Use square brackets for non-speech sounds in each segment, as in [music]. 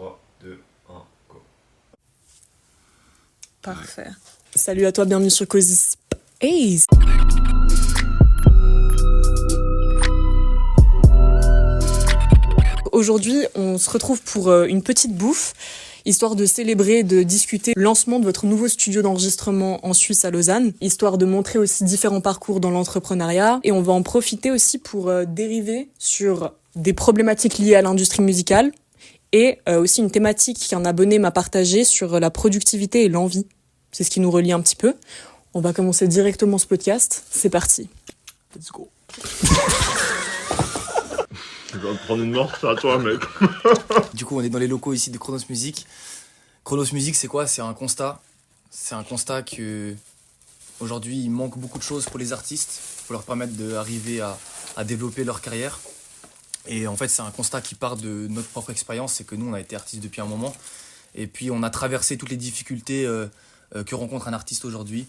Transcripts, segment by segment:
3, 2, 1, go. Parfait. Salut à toi, bienvenue sur Cozy Space. Aujourd'hui, on se retrouve pour euh, une petite bouffe, histoire de célébrer, de discuter le lancement de votre nouveau studio d'enregistrement en Suisse à Lausanne, histoire de montrer aussi différents parcours dans l'entrepreneuriat. Et on va en profiter aussi pour euh, dériver sur des problématiques liées à l'industrie musicale et euh, aussi une thématique qu'un abonné m'a partagée sur la productivité et l'envie. C'est ce qui nous relie un petit peu. On va commencer directement ce podcast. C'est parti. Let's go. Je vais te prendre une morse à toi, mec. [laughs] Du coup, on est dans les locaux ici de Chronos Music. Chronos Music, c'est quoi? C'est un constat. C'est un constat que aujourd'hui, il manque beaucoup de choses pour les artistes, pour leur permettre d'arriver à, à développer leur carrière. Et en fait, c'est un constat qui part de notre propre expérience, c'est que nous, on a été artistes depuis un moment. Et puis, on a traversé toutes les difficultés euh, euh, que rencontre un artiste aujourd'hui,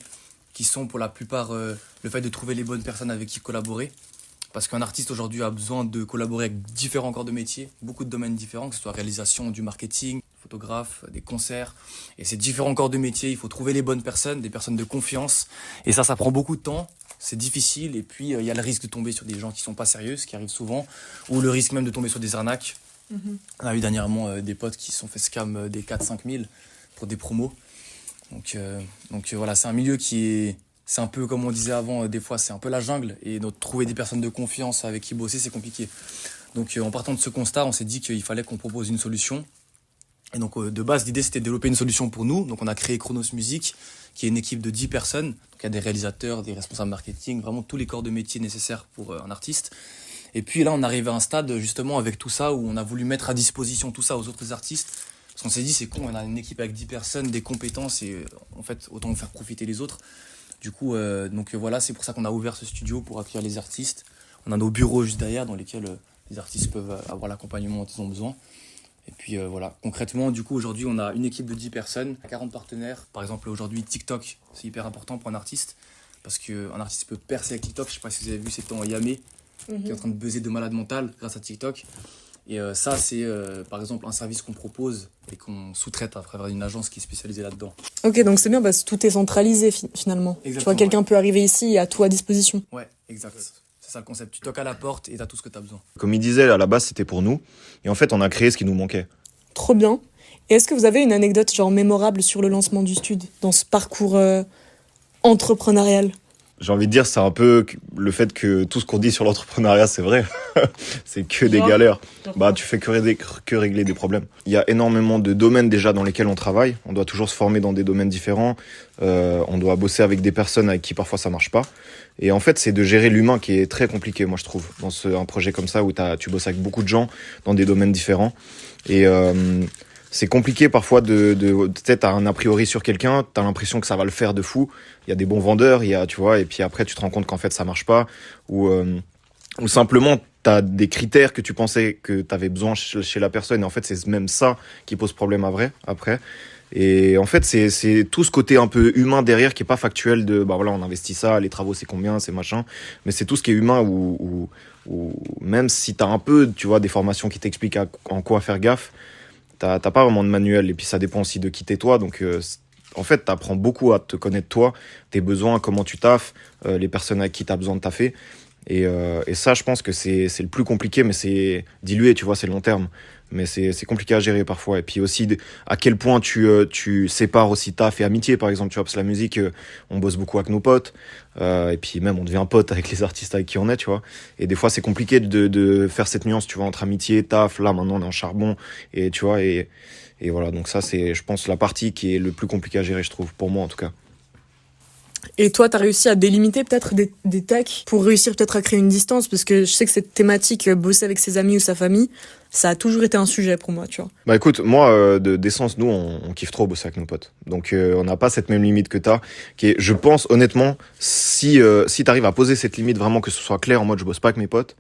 qui sont pour la plupart euh, le fait de trouver les bonnes personnes avec qui collaborer. Parce qu'un artiste aujourd'hui a besoin de collaborer avec différents corps de métier, beaucoup de domaines différents, que ce soit réalisation, du marketing, photographe, des concerts. Et ces différents corps de métier, il faut trouver les bonnes personnes, des personnes de confiance. Et ça, ça prend beaucoup de temps, c'est difficile. Et puis, euh, il y a le risque de tomber sur des gens qui sont pas sérieux, ce qui arrive souvent, ou le risque même de tomber sur des arnaques. On a eu dernièrement euh, des potes qui se sont fait scam euh, des 4-5 000 pour des promos. Donc, donc voilà, c'est un milieu qui est. C'est un peu comme on disait avant, des fois c'est un peu la jungle et donc, trouver des personnes de confiance avec qui bosser c'est compliqué. Donc en partant de ce constat, on s'est dit qu'il fallait qu'on propose une solution. Et donc euh, de base l'idée c'était de développer une solution pour nous. Donc on a créé Chronos Music, qui est une équipe de 10 personnes. Donc il y a des réalisateurs, des responsables marketing, vraiment tous les corps de métier nécessaires pour euh, un artiste. Et puis là on arrive à un stade justement avec tout ça où on a voulu mettre à disposition tout ça aux autres artistes. Parce qu'on s'est dit c'est con, on a une équipe avec 10 personnes, des compétences et euh, en fait autant faire profiter les autres. Du coup, donc voilà, c'est pour ça qu'on a ouvert ce studio pour accueillir les artistes. On a nos bureaux juste derrière dans lesquels les artistes peuvent avoir l'accompagnement dont ils ont besoin. Et puis euh, voilà, concrètement, du coup, aujourd'hui, on a une équipe de 10 personnes, 40 partenaires. Par exemple, aujourd'hui, TikTok, c'est hyper important pour un artiste. Parce qu'un artiste peut percer avec TikTok. Je sais pas si vous avez vu, c'est en Yamé qui est en train de buzzer de malade mental grâce à TikTok. Et euh, ça, c'est euh, par exemple un service qu'on propose et qu'on sous-traite à travers une agence qui est spécialisée là-dedans. Ok, donc c'est bien parce que tout est centralisé fi- finalement. tu vois, Exactement, quelqu'un peut arriver ici et à tout à disposition. Ouais, exact. C'est ça le concept. Tu toques à la porte et t'as tout ce que t'as besoin. Comme il disait, à la base, c'était pour nous. Et en fait, on a créé ce qui nous manquait. Trop bien. Et est-ce que vous avez une anecdote genre mémorable sur le lancement du stud dans ce parcours euh, entrepreneurial? J'ai envie de dire, c'est un peu le fait que tout ce qu'on dit sur l'entrepreneuriat, c'est vrai. [laughs] c'est que des galères. Bah, tu fais que, régler- que régler des problèmes. Il y a énormément de domaines déjà dans lesquels on travaille. On doit toujours se former dans des domaines différents. Euh, on doit bosser avec des personnes avec qui parfois ça marche pas. Et en fait, c'est de gérer l'humain qui est très compliqué, moi je trouve, dans ce, un projet comme ça où tu bosses avec beaucoup de gens dans des domaines différents. Et euh, c'est compliqué parfois de, de peut-être un a priori sur quelqu'un, t'as l'impression que ça va le faire de fou. Il y a des bons vendeurs, il y a, tu vois, et puis après tu te rends compte qu'en fait ça marche pas, ou euh, simplement t'as des critères que tu pensais que t'avais besoin chez, la personne, et en fait c'est même ça qui pose problème à vrai après. Et en fait, c'est c'est tout ce côté un peu humain derrière qui est pas factuel de bah voilà, on investit ça, les travaux c'est combien, c'est machin, mais c'est tout ce qui est humain ou même si t'as un peu, tu vois, des formations qui t'expliquent en quoi faire gaffe, t'as pas vraiment de manuel et puis ça dépend aussi de qui t'es toi, donc euh, en fait, t'apprends beaucoup à te connaître toi, tes besoins, comment tu taffes, euh, les personnes avec qui t'as besoin de taffer. Et, euh, ça, je pense que c'est c'est le plus compliqué, mais c'est dilué, tu vois, c'est long terme. Mais c'est compliqué à gérer parfois. Et puis aussi, à quel point tu, euh, tu sépares aussi taf et amitié, par exemple, tu vois, parce que la musique, euh, on bosse beaucoup avec nos potes. Euh, et puis même, on devient pote avec les artistes avec qui on est, tu vois. Et des fois, c'est compliqué de, de faire cette nuance, tu vois, entre amitié, taf. Là, maintenant, on est en charbon. Et tu vois, et, et voilà. Donc ça, c'est, je pense, la partie qui est le plus compliqué à gérer, je trouve, pour moi en tout cas. Et toi, tu as réussi à délimiter peut-être des, des pour réussir peut-être à créer une distance? Parce que je sais que cette thématique, bosser avec ses amis ou sa famille, ça a toujours été un sujet pour moi, tu vois. Bah écoute, moi, euh, de d'essence, nous, on, on kiffe trop bosser avec nos potes. Donc, euh, on n'a pas cette même limite que t'as. Qui est, je pense, honnêtement, si, euh, si t'arrives à poser cette limite vraiment que ce soit clair en mode je bosse pas avec mes potes,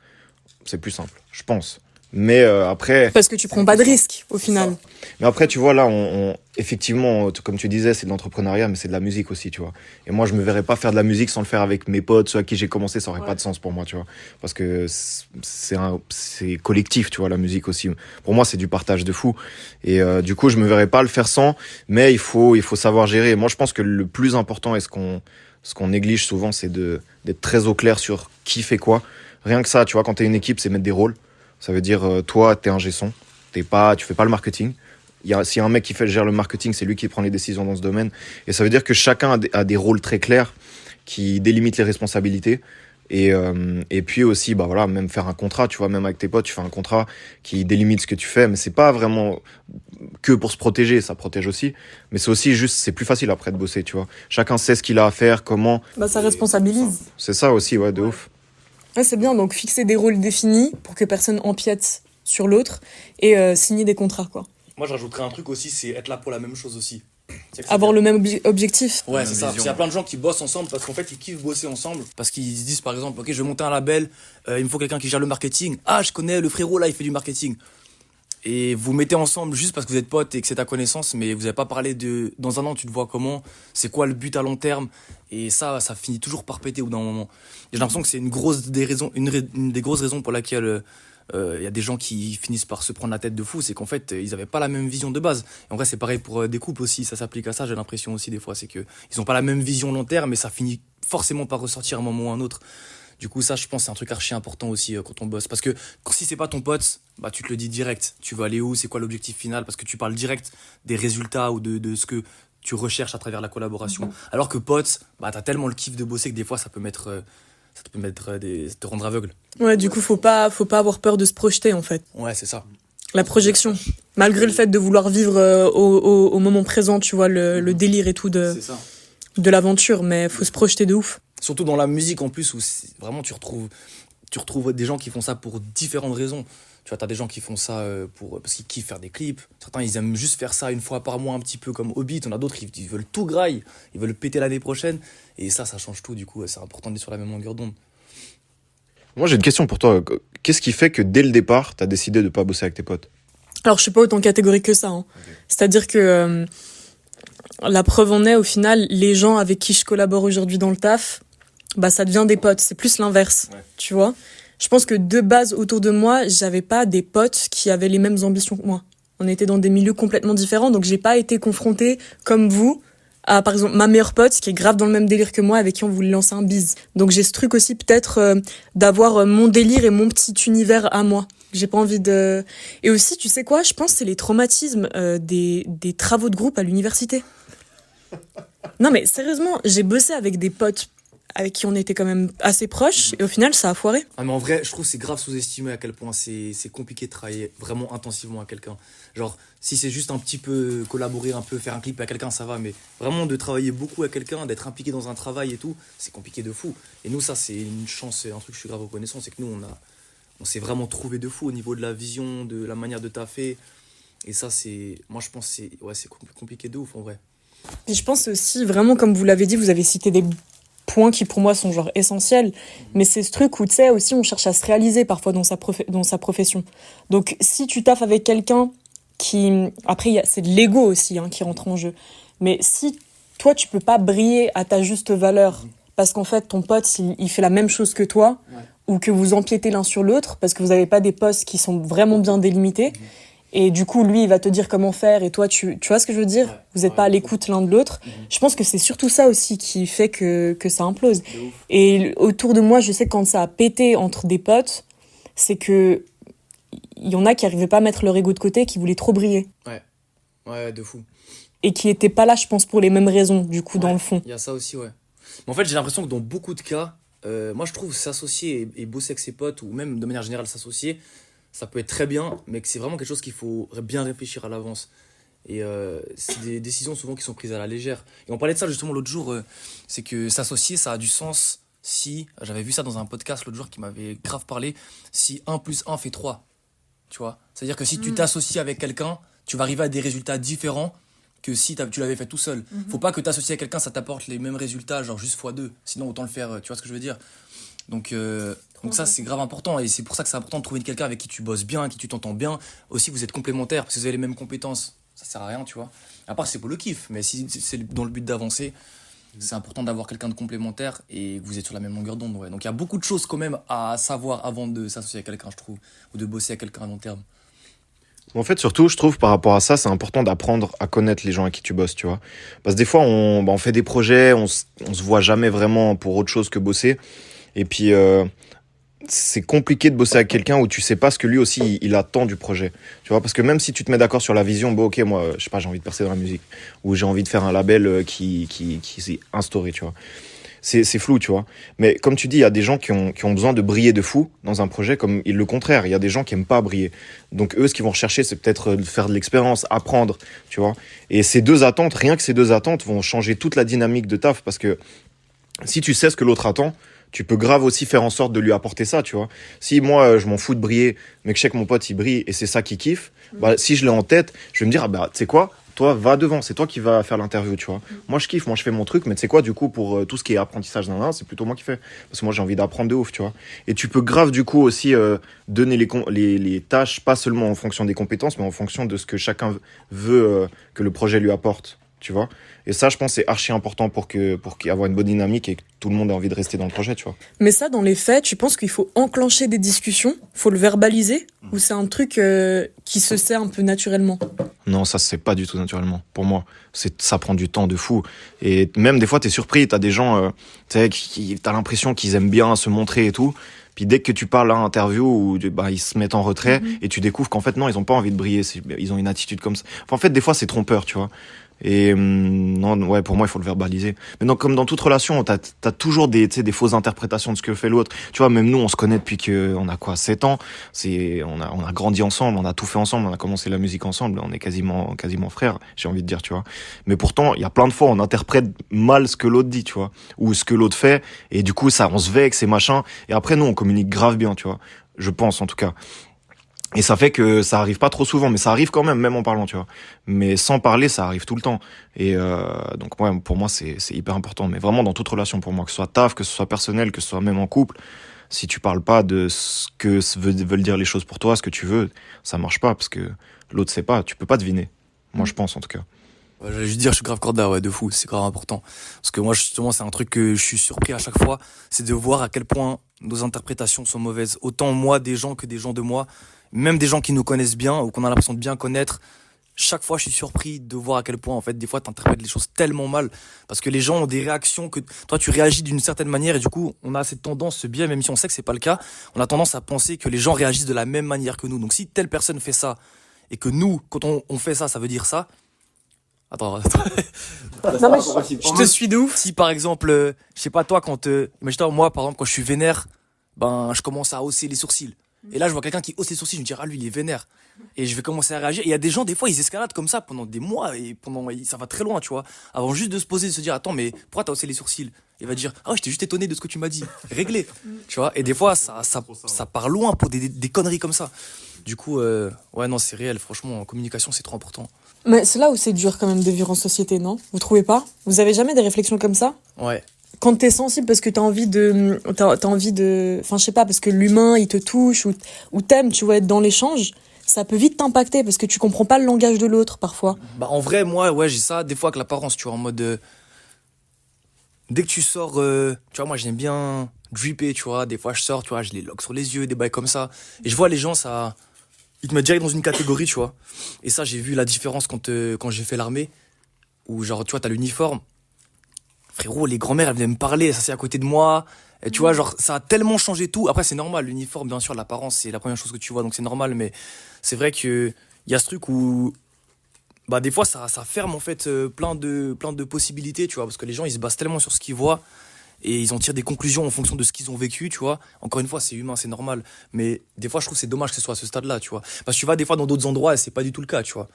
c'est plus simple. Je pense. Mais euh, après. Parce que tu prends pas de risques au final. Mais après, tu vois, là, on, effectivement, comme tu disais, c'est de l'entrepreneuriat, mais c'est de la musique aussi, tu vois. Et moi, je me verrais pas faire de la musique sans le faire avec mes potes, ceux à qui j'ai commencé, ça aurait pas de sens pour moi, tu vois. Parce que c'est collectif, tu vois, la musique aussi. Pour moi, c'est du partage de fou. Et euh, du coup, je me verrais pas le faire sans, mais il faut, il faut savoir gérer. moi, je pense que le plus important et ce qu'on, ce qu'on néglige souvent, c'est de, d'être très au clair sur qui fait quoi. Rien que ça, tu vois, quand t'es une équipe, c'est mettre des rôles. Ça veut dire, euh, toi, tu es un gesson, t'es pas, tu fais pas le marketing. S'il y a un mec qui fait, gère le marketing, c'est lui qui prend les décisions dans ce domaine. Et ça veut dire que chacun a des, rôles très clairs qui délimitent les responsabilités. Et, euh, et puis aussi, bah voilà, même faire un contrat, tu vois, même avec tes potes, tu fais un contrat qui délimite ce que tu fais, mais c'est pas vraiment que pour se protéger, ça protège aussi, mais c'est aussi juste, c'est plus facile après de bosser, tu vois. Chacun sait ce qu'il a à faire, comment. Bah ça responsabilise. C'est ça aussi, ouais, de ouf. Ouais, c'est bien, donc fixer des rôles définis pour que personne empiète sur l'autre et euh, signer des contrats, quoi. Moi, je rajouterais un truc aussi, c'est être là pour la même chose aussi. Avoir le même objectif. Ouais, c'est ça. Il y a plein de gens qui bossent ensemble parce qu'en fait, ils kiffent bosser ensemble. Parce qu'ils se disent, par exemple, OK, je vais monter un label, euh, il me faut quelqu'un qui gère le marketing. Ah, je connais le frérot, là, il fait du marketing. Et vous mettez ensemble juste parce que vous êtes potes et que c'est ta connaissance, mais vous n'avez pas parlé de dans un an, tu te vois comment, c'est quoi le but à long terme. Et ça, ça finit toujours par péter au bout d'un moment. J'ai l'impression que c'est une, grosse des raisons, une, des grosses raisons pour laquelle euh, il y a des gens qui finissent par se prendre la tête de fou, c'est qu'en fait, ils n'avaient pas la même vision de base. Et en vrai, c'est pareil pour euh, des couples aussi, ça s'applique à ça, j'ai l'impression aussi des fois. C'est qu'ils n'ont pas la même vision long terme, mais ça finit forcément par ressortir à un moment ou à un autre. Du coup, ça, je pense, c'est un truc archi important aussi euh, quand on bosse. Parce que si c'est pas ton pote, bah, tu te le dis direct. Tu veux aller où C'est quoi l'objectif final? Parce que tu parles direct des résultats ou de, de ce que tu recherches à travers la collaboration. Mhm. Alors que pote, bah, t'as tellement le kiff de bosser que des fois, ça peut mettre. Euh, ça peut mettre euh, des, te rendre aveugle. Ouais, du coup, faut pas, faut pas avoir peur de se projeter, en fait. Ouais, c'est ça. La projection. Malgré le fait de vouloir vivre au, au, moment présent, tu vois, le, le délire et tout de, de l'aventure, mais faut se projeter de ouf. Surtout dans la musique en plus, où vraiment tu retrouves, tu retrouves des gens qui font ça pour différentes raisons. Tu vois, tu as des gens qui font ça euh, pour, parce qu'ils kiffent faire des clips. Certains, ils aiment juste faire ça une fois par mois, un petit peu comme Hobbit. On a d'autres, ils, veulent tout graille. Ils veulent le péter l'année prochaine. Et ça, ça change tout. Du coup, c'est important d'être sur la même longueur d'onde. Moi, j'ai une question pour toi. Qu'est-ce qui fait que dès le départ, tu as décidé de pas bosser avec tes potes? Alors, je suis pas autant catégorique que ça. Hein. C'est-à-dire que euh, la preuve en est, au final, les gens avec qui je collabore aujourd'hui dans le taf, bah ça devient des potes. C'est plus l'inverse, tu vois. Je pense que de base autour de moi, j'avais pas des potes qui avaient les mêmes ambitions que moi. On était dans des milieux complètement différents, donc j'ai pas été confrontée comme vous à par exemple ma meilleure pote qui est grave dans le même délire que moi avec qui on voulait lancer un bise. Donc j'ai ce truc aussi peut-être euh, d'avoir euh, mon délire et mon petit univers à moi. J'ai pas envie de et aussi tu sais quoi, je pense c'est les traumatismes euh, des des travaux de groupe à l'université. Non mais sérieusement, j'ai bossé avec des potes avec qui on était quand même assez proches et au final ça a foiré. Ah mais en vrai je trouve c'est grave sous-estimé à quel point c'est compliqué de travailler vraiment intensivement à quelqu'un. Genre si c'est juste un petit peu collaborer un peu faire un clip à quelqu'un ça va mais vraiment de travailler beaucoup à quelqu'un, d'être impliqué dans un travail et tout, c'est compliqué de fou. Et nous ça c'est une chance, c'est un truc que je suis grave reconnaissant, c'est que nous on a on s'est vraiment trouvé de fou au niveau de la vision, de la manière de taffer et ça c'est moi je pense c'est ouais c'est compliqué de ouf en vrai. Et je pense aussi vraiment comme vous l'avez dit, vous avez cité des points qui pour moi sont genre essentiels. Mais c'est ce truc où tu sais aussi on cherche à se réaliser parfois dans sa, dans sa profession. Donc si tu taffes avec quelqu'un qui... Après c'est de l'ego aussi hein, qui rentre en jeu. Mais si toi tu peux pas briller à ta juste valeur parce qu'en fait ton pote il, fait la même chose que toi ou que vous empiétez l'un sur l'autre parce que vous n'avez pas des postes qui sont vraiment bien délimités. Et du coup, lui, il va te dire comment faire, et toi, tu, tu vois ce que je veux dire Vous n'êtes pas à l'écoute l'un de l'autre. Mhm. Je pense que c'est surtout ça aussi qui fait que, que ça implose. Et autour de moi, je sais que quand ça a pété entre des potes, c'est que il y en a qui n'arrivaient pas à mettre leur ego de côté, qui voulaient trop briller. Ouais, ouais, de fou. Et qui n'étaient pas là, je pense, pour les mêmes raisons, du coup, dans le fond. Il y a ça aussi, ouais. Mais en fait, j'ai l'impression que dans beaucoup de cas, euh, moi, je trouve s'associer et, et bosser avec ses potes, ou même de manière générale s'associer, ça peut être très bien, mais que c'est vraiment quelque chose qu'il faut bien réfléchir à l'avance. Et euh, c'est des décisions souvent qui sont prises à la légère. Et on parlait de ça justement l'autre jour, euh, c'est que s'associer, ça a du sens si, j'avais vu ça dans un podcast l'autre jour qui m'avait grave parlé, si 1 plus 1 fait 3. Tu vois C'est-à-dire que si tu mm. t'associes avec quelqu'un, tu vas arriver à des résultats différents que si tu l'avais fait tout seul. Mm-hmm. Faut pas que t'associes avec quelqu'un, ça t'apporte les mêmes résultats, genre juste x2. Sinon, autant le faire, tu vois ce que je veux dire Donc, euh, donc ça, c'est grave important. Et c'est pour ça que c'est important de trouver quelqu'un avec qui tu bosses bien, avec qui tu t'entends bien. Aussi, vous êtes complémentaires parce que vous avez les mêmes compétences. Ça sert à rien, tu vois. À part, c'est pour le kiff. Mais si c'est dans le but d'avancer, c'est important d'avoir quelqu'un de complémentaire et que vous êtes sur la même longueur d'onde. Ouais. Donc il y a beaucoup de choses quand même à savoir avant de s'associer à quelqu'un, je trouve, ou de bosser à quelqu'un à long terme. En fait, surtout, je trouve par rapport à ça, c'est important d'apprendre à connaître les gens avec qui tu bosses, tu vois. Parce que des fois, on, bah, on fait des projets, on, on se voit jamais vraiment pour autre chose que bosser. Et puis, euh, c'est compliqué de bosser avec quelqu'un où tu sais pas ce que lui aussi il, attend du projet. Tu vois, parce que même si tu te mets d'accord sur la vision, bon, ok, moi, je sais pas, j'ai envie de percer dans la musique, ou j'ai envie de faire un label euh, qui, qui, qui s'est instauré, tu vois c'est flou, tu vois. Mais comme tu dis, il y a des gens qui ont, qui ont besoin de briller de fou dans un projet, comme le contraire. Il y a des gens qui aiment pas briller. Donc eux, ce qu'ils vont rechercher, c'est peut-être de faire de l'expérience, apprendre, tu vois. Et ces deux attentes, rien que ces deux attentes, vont changer toute la dynamique de taf, parce que si tu sais ce que l'autre attend, tu peux grave aussi faire en sorte de lui apporter ça, tu vois. Si moi, je m'en fous de briller, mais que je sais que mon pote, il brille et c'est ça qui kiffe, bah, si je l'ai en tête, je vais me dire, ah bah, tu sais quoi, toi, va devant, c'est toi qui vas faire l'interview, tu vois. Mm. Moi, je kiffe, moi, je fais mon truc, mais tu sais quoi, du coup, pour euh, tout ce qui est apprentissage d'un c'est plutôt moi qui fais. Parce que moi, j'ai envie d'apprendre de ouf, tu vois. Et tu peux grave, du coup, aussi euh, donner les, les, les, tâches, pas seulement en fonction des compétences, mais en fonction de ce que chacun veut euh, que le projet lui apporte, tu vois. Et ça, je pense, c'est archi important pour que pour avoir une bonne dynamique et que tout le monde ait envie de rester dans le projet, tu vois. Mais ça, dans les faits, tu penses qu'il faut enclencher des discussions, faut le verbaliser, ou c'est un truc euh, qui se sait un peu naturellement? Non, ça c'est pas du tout naturellement. Pour moi, c'est ça prend du temps de fou. Et même des fois, t'es surpris, t'as des gens, euh, tu sais, qui t'as l'impression qu'ils aiment bien se montrer et tout. Puis dès que tu parles à interview où bah, ils se mettent en retrait mhm. et tu découvres qu'en fait non, ils ont pas envie de briller, ils ont une attitude comme ça. en fait, des fois c'est trompeur, tu vois. Et hum, non, ouais, pour moi, il faut le verbaliser. Mais donc, comme dans toute relation, t'as as toujours des, des fausses interprétations de ce que fait l'autre. Tu vois, même nous, on se connaît depuis que on a quoi, 7 ans. C'est, on a, on a grandi ensemble, on a tout fait ensemble, on a commencé la musique ensemble, on est quasiment, quasiment frères, j'ai envie de dire, tu vois. Mais pourtant, il y a plein de fois, on interprète mal ce que l'autre dit, tu vois, ou ce que l'autre fait, et du coup, ça, on se vexe et machin. Et après, nous, on communique grave bien, tu vois. Je pense, en tout cas. Et ça fait que ça arrive pas trop souvent, mais ça arrive quand même, même en parlant, tu vois. Mais sans parler, ça arrive tout le temps. Et euh, donc, ouais, pour moi, c'est hyper important. Mais vraiment dans toute relation, pour moi, que ce soit taf, que ce soit personnel, que ce soit même en couple, si tu parles pas de ce que veulent dire les choses pour toi, ce que tu veux, ça marche pas parce que l'autre sait pas. Tu peux pas deviner. Moi, je pense en tout cas. Ouais, J'allais juste dire, je suis grave corda, ouais, de fou, c'est grave important. Parce que moi, justement, c'est un truc que je suis surpris à chaque fois, c'est de voir à quel point nos interprétations sont mauvaises. Autant moi des gens que des gens de moi même des gens qui nous connaissent bien ou qu'on a l'impression de bien connaître, chaque fois je suis surpris de voir à quel point en fait des fois tu interprètes les choses tellement mal. Parce que les gens ont des réactions que toi tu réagis d'une certaine manière et du coup on a cette tendance ce biais même si on sait que c'est pas le cas on a tendance à penser que les gens réagissent de la même manière que nous. Donc si telle personne fait ça et que nous quand on, on fait ça ça veut dire ça attends, [laughs] non mais je, te suis de ouf. Si par exemple euh, je sais pas toi quand euh, imagine moi par exemple quand je suis vénère ben je commence à hausser les sourcils et là, je vois quelqu'un qui hausse les sourcils, je me dis, ah, lui, il est vénère. Et je vais commencer à réagir. Et il y a des gens, des fois, ils escaladent comme ça pendant des mois et pendant, ça va très loin, tu vois. Avant juste de se poser, de se dire, attends, mais pourquoi t'as haussé les sourcils? Il va dire, ah, j'étais juste étonné de ce que tu m'as dit. Réglé. [laughs] tu vois? Et des fois, ça, ça, ça part loin pour des, des conneries comme ça. Du coup, euh, ouais, non, c'est réel. Franchement, en communication, c'est trop important. Mais c'est là où c'est dur quand même de vivre en société, non? Vous trouvez pas? Vous avez jamais des réflexions comme ça? Ouais quand t'es sensible parce que t'as envie de t'as as envie de enfin je sais pas parce que l'humain il te touche ou ou t'aimes tu vois être dans l'échange ça peut vite t'impacter parce que tu comprends pas le langage de l'autre parfois. Bah en vrai moi ouais j'ai ça des fois avec l'apparence tu vois en mode euh, dès que tu sors euh, tu vois moi j'aime bien dripper tu vois des fois je sors tu vois j'ai les locks sur les yeux des bails comme ça et je vois les gens ça ils te mettent direct dans une catégorie tu vois et ça j'ai vu la différence quand euh, quand j'ai fait l'armée où genre tu vois t'as l'uniforme frérot, les grand-mères, elles venaient me parler, ça c'est à côté de moi. Et tu vois, genre, ça a tellement changé tout. Après, c'est normal, l'uniforme, bien sûr, l'apparence, c'est la première chose que tu vois, donc c'est normal, mais c'est vrai que il y a ce truc où, bah, des fois, ça, ça ferme, en fait, euh, plein de, plein de possibilités, tu vois, parce que les gens, ils se basent tellement sur ce qu'ils voient et ils en tirent des conclusions en fonction de ce qu'ils ont vécu, tu vois. Encore une fois, c'est humain, c'est normal. Mais des fois, je trouve c'est dommage que ce soit à ce stade-là, tu vois. Parce que tu vas des fois dans d'autres endroits et c'est pas du tout le cas, tu vois.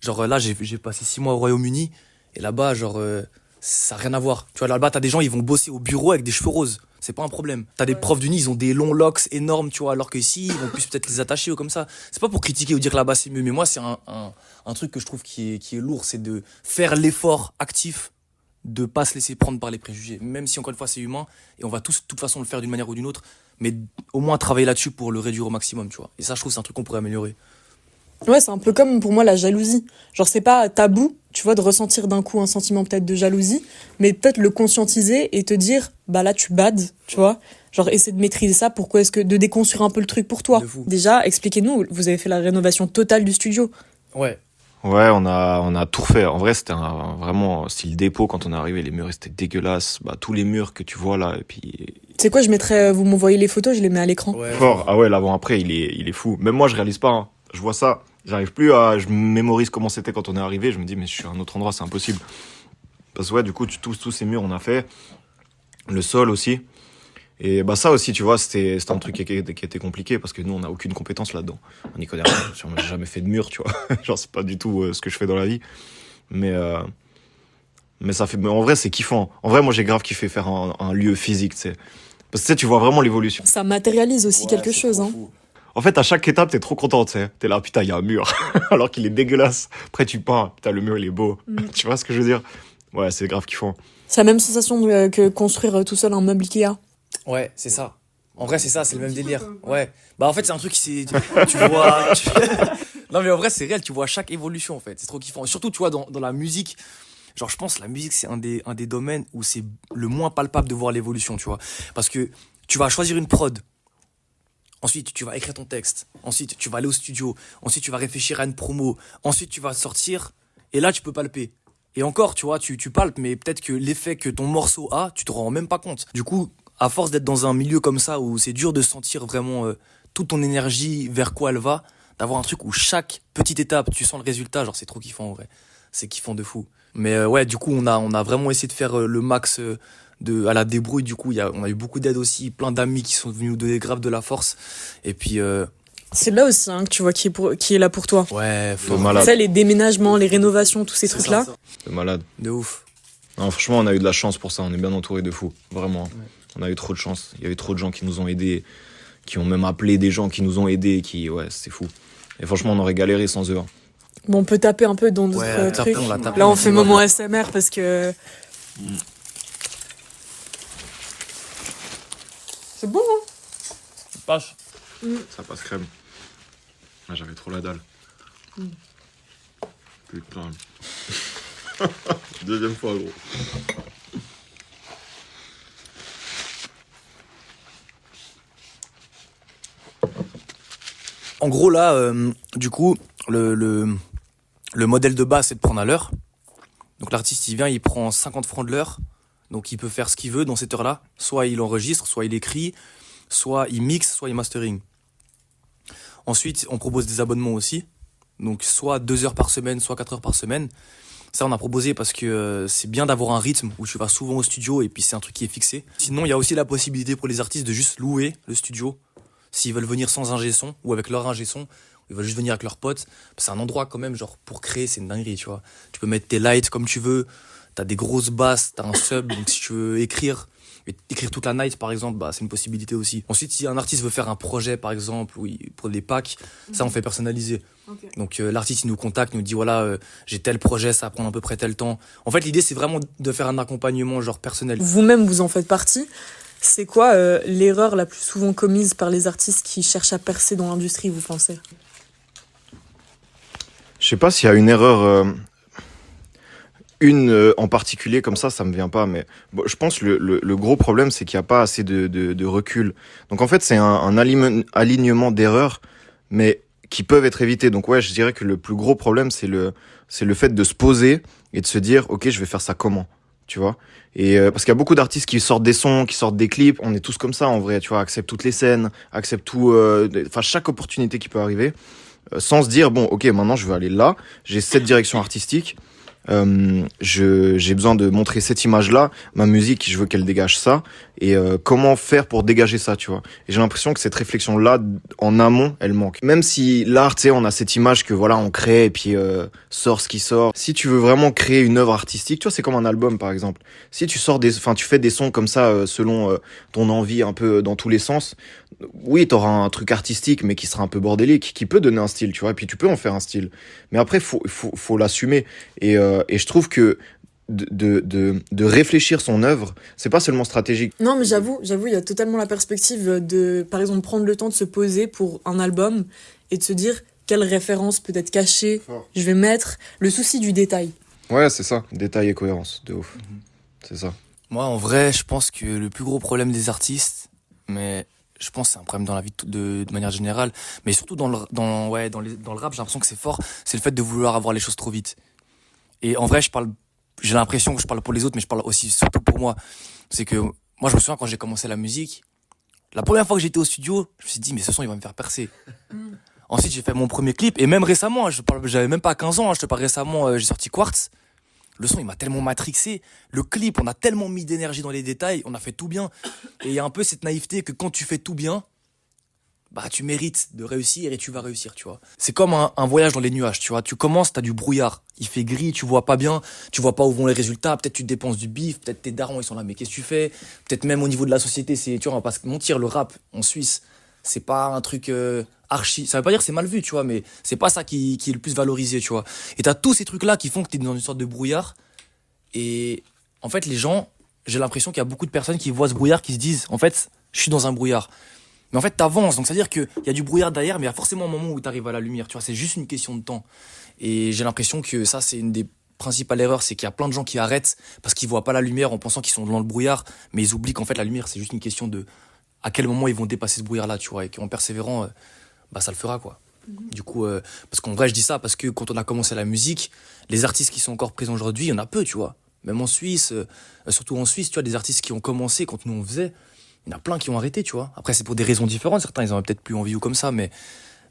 Genre là, j'ai passé six mois au Royaume-Uni et là-bas, genre, euh, ça n'a rien à voir. Tu vois, là-bas, t'as des gens, ils vont bosser au bureau avec des cheveux roses. C'est pas un problème. T'as des profs d'uni, ils ont des longs locks énormes, tu vois, alors que ici, ils vont plus peut-être les attacher ou comme ça. C'est pas pour critiquer ou dire que là-bas c'est mieux, mais moi, c'est un, un, un, truc que je trouve qui est, qui est lourd, c'est de faire l'effort actif de pas se laisser prendre par les préjugés, même si encore une fois c'est humain et on va tous de toute façon le faire d'une manière ou d'une autre, mais au moins travailler là-dessus pour le réduire au maximum, tu vois. Et ça, je trouve, c'est un truc qu'on pourrait améliorer. Ouais, c'est un peu comme pour moi la jalousie. Genre, c'est pas tabou, tu vois, de ressentir d'un coup un sentiment peut-être de jalousie, mais peut-être le conscientiser et te dire, bah là, tu bades, tu vois. Genre, essaie de maîtriser ça. Pourquoi est-ce que de déconstruire un peu le truc pour toi Déjà, expliquez-nous. Vous avez fait la rénovation totale du studio. Ouais. Ouais, on a on a tout refait. En vrai, c'était un, vraiment style dépôt quand on est arrivé. Les murs étaient dégueulasses. Bah tous les murs que tu vois là. Et puis. C'est quoi Je mettrais. Vous m'envoyez les photos, je les mets à l'écran. Ouais, Fort. Ah ouais, l'avant après, il est il est fou. Même moi, je réalise pas. Hein. Je vois ça. J'arrive plus à. Je mémorise comment c'était quand on est arrivé. Je me dis mais je suis à un autre endroit, c'est impossible. Parce que ouais, du coup, tous tous ces murs, on a fait. Le sol aussi. Et bah ça aussi, tu vois, c'était un truc qui, qui, était compliqué parce que nous, on n'a aucune compétence là-dedans. On n'y connaît rien. J'ai jamais fait de mur, tu vois. [laughs] Genre, c'est pas du tout euh, ce que je fais dans la vie. Mais, euh, mais ça fait. Mais en vrai, c'est kiffant. En vrai, moi, j'ai grave kiffé faire un, un lieu physique, tu sais. Parce que tu sais, tu vois vraiment l'évolution. Ça matérialise aussi quelque chose, hein. En fait, à chaque étape, t'es trop content, tu sais. T'es là, putain, il y a un mur. [laughs] Alors qu'il est dégueulasse. Après, tu pars, putain, le mur, il est beau. Mm. [laughs] tu vois ce que je veux dire? Ouais, c'est grave kiffant. C'est la même sensation euh, que construire tout seul un meuble Ikea. Ouais, c'est ça. En vrai, c'est ça, c'est le même délire. Ouais. Bah, en fait, c'est un truc qui Tu, vois. [laughs] non, mais en vrai, c'est réel, tu vois chaque évolution, en fait. C'est trop kiffant. Et surtout, tu vois, dans, dans la musique. Genre, je pense la musique, c'est un des, un des domaines où c'est le moins palpable de voir l'évolution, tu vois. Parce que tu vas choisir une prod. Ensuite, tu vas écrire ton texte. Ensuite, tu vas aller au studio. Ensuite, tu vas réfléchir à une promo. Ensuite, tu vas sortir. Et là, tu peux palper. Et encore, tu vois, tu, palpes, mais peut-être que l'effet que ton morceau a, tu te rends même pas compte. Du coup, à force d'être dans un milieu comme ça où c'est dur de sentir vraiment euh, toute ton énergie vers quoi elle va, d'avoir un truc où chaque petite étape, tu sens le résultat, genre c'est trop kiffant en vrai. C'est kiffant de fou. Mais euh, ouais, du coup, on a, on a vraiment essayé de faire euh, le max de, à la débrouille. Du coup, y a, on a eu beaucoup d'aide aussi, plein d'amis qui sont venus nous donner grave de la force. Et puis. c'est là aussi hein, que tu vois qui est, pour, qui est là pour toi. Ouais, faut malade. les déménagements, les rénovations, tous ces trucs-là. C'est malade. De ouf. franchement, on a eu de la chance pour ça. On est bien entouré de fous. Vraiment. On a eu trop de chance. Il y avait trop de gens qui nous ont aidés, qui ont même appelé des gens qui nous ont aidés, qui, ouais, c'est fou. Et franchement, on aurait galéré sans eux. Hein. Bon, on peut taper un peu dans d'autres trucs. Là, on fait moment SMR parce que. C'est bon, hein Ça passe. Mm. Ça passe crème. Ah, J'avais trop la dalle. Mm. Putain. [laughs] Deuxième fois, gros. En gros, là, euh, du coup, le, le, le, modèle de base, c'est de prendre à l'heure. Donc l'artiste, il vient, il prend 50 francs de l'heure. Donc il peut faire ce qu'il veut dans cette heure-là. Soit il enregistre, soit il écrit, soit il mixe, soit il mastering. Ensuite, on propose des abonnements aussi. Donc soit 2 heures par semaine, soit 4 heures par semaine. Ça, on a proposé parce que euh, c'est bien d'avoir un rythme où tu vas souvent au studio et puis c'est un truc qui est fixé. Sinon, il y a aussi la possibilité pour les artistes de juste louer le studio S'ils veulent venir sans ingé son ou avec leur ingé son, ils veulent juste venir avec leurs potes, c'est un endroit quand même, genre, pour créer, c'est une dinguerie, tu vois. Tu peux mettre tes lights comme tu veux, t'as des grosses basses, t'as un sub, donc si tu veux écrire, écrire toute la night par exemple, bah, c'est une possibilité aussi. Ensuite, si un artiste veut faire un projet par exemple, ou pour des packs, ça on fait personnaliser. Donc euh, l'artiste il nous contacte, il nous dit voilà, euh, j'ai tel projet, ça va prendre à peu près tel temps. En fait, l'idée c'est vraiment de faire un accompagnement genre personnel. Vous-même vous en faites partie. C'est quoi euh, l'erreur la plus souvent commise par les artistes qui cherchent à percer dans l'industrie, vous pensez? Je sais pas s'il y a une erreur, euh, une euh, en particulier comme ça, ça me vient pas, mais je pense que le, gros problème, c'est qu'il n'y a pas assez de, recul. Donc en fait, c'est un, un alignement d'erreurs, mais qui peuvent être évitées. Donc ouais, je dirais que le plus gros problème, c'est le, c'est le fait de se poser et de se dire, ok, je vais faire ça comment tu vois? Et euh, parce qu'il y a beaucoup d'artistes qui sortent des sons, qui sortent des clips, on est tous comme ça en vrai, tu vois, accepte toutes les scènes, accepte tout, euh, enfin chaque opportunité qui peut arriver, euh, sans se dire bon, ok, maintenant je veux aller là, j'ai cette direction artistique, euh, j'ai besoin de montrer cette image-là, ma musique, je veux qu'elle dégage ça, et euh, comment faire pour dégager ça, tu vois? Et j'ai l'impression que cette réflexion-là, en amont, elle manque. Même si l'art, tu sais, on a cette image que voilà, on crée et puis euh, sort ce qui sort. Si tu veux vraiment créer une œuvre artistique, tu vois, c'est comme un album, par exemple. Si tu sors des, enfin, tu fais des sons comme ça euh, selon euh, ton envie, un peu dans tous les sens. Oui, t'auras un truc artistique, mais qui sera un peu bordélique, qui peut donner un style, tu vois. Et puis tu peux en faire un style. Mais après, faut, faut, faut l'assumer. Et euh, et je trouve que de, de, de réfléchir son œuvre. C'est pas seulement stratégique. Non, mais j'avoue, j'avoue, il y a totalement la perspective de, par exemple, prendre le temps de se poser pour un album et de se dire quelle référence peut être cachée je vais mettre. Le souci du détail. Ouais, c'est ça. Détail et cohérence, de ouf. Mhm. C'est ça. Moi, en vrai, je pense que le plus gros problème des artistes, mais je pense que c'est un problème dans la vie de, de, manière générale, mais surtout dans le, dans, ouais, dans, les, dans le rap, j'ai l'impression que c'est fort, c'est le fait de vouloir avoir les choses trop vite. Et en vrai, je parle, j'ai l'impression que je parle pour les autres, mais je parle aussi surtout pour moi. C'est que moi, je me souviens quand j'ai commencé la musique, la première fois que j'étais au studio, je me suis dit, mais ce son, il va me faire percer. Mm. Ensuite, j'ai fait mon premier clip, et même récemment, je parle, j'avais même pas 15 ans, hein, je te parle récemment, euh, j'ai sorti Quartz. Le son, il m'a tellement matrixé. Le clip, on a tellement mis d'énergie dans les détails, on a fait tout bien. Et il y a un peu cette naïveté que quand tu fais tout bien, bah tu mérites de réussir et tu vas réussir, tu vois. C'est comme un, voyage dans les nuages, tu vois. Tu commences, t'as du brouillard, il fait gris, tu vois pas bien, tu vois pas où vont les résultats. Peut-être tu dépenses du bif, peut-être tes darons ils sont là, mais qu'est-ce que tu fais? Peut-être même au niveau de la société, c'est, tu vois, on va pas se mentir, le rap en Suisse, c'est pas un truc euh, archi. Ça veut pas dire que c'est mal vu, tu vois, mais c'est pas ça qui, qui est le plus valorisé, tu vois. Et t'as tous ces trucs là qui font que t'es dans une sorte de brouillard. Et en fait, les gens, j'ai l'impression qu'il y a beaucoup de personnes qui voient ce brouillard qui se disent, en fait, je suis dans un brouillard. Mais en fait, t'avances. Donc, c'est-à-dire qu'il y a du brouillard derrière, mais il y a forcément un moment où t'arrives à la lumière. Tu vois, c'est juste une question de temps. Et j'ai l'impression que ça, c'est une des principales erreurs. C'est qu'il y a plein de gens qui arrêtent parce qu'ils voient pas la lumière en pensant qu'ils sont dans le brouillard. Mais ils oublient qu'en fait, la lumière, c'est juste une question de à quel moment ils vont dépasser ce brouillard-là, tu vois. Et qu'en persévérant, euh, bah, ça le fera, quoi. Mhm. Du coup, euh, parce qu'en vrai, je dis ça parce que quand on a commencé la musique, les artistes qui sont encore présents aujourd'hui, il y en a peu, tu vois. Même en Suisse, euh, surtout en Suisse, tu vois, des artistes qui ont commencé quand nous on faisait, il y en a plein qui ont arrêté, tu vois. Après, c'est pour des raisons différentes. Certains, ils en peut-être plus envie ou comme ça, mais,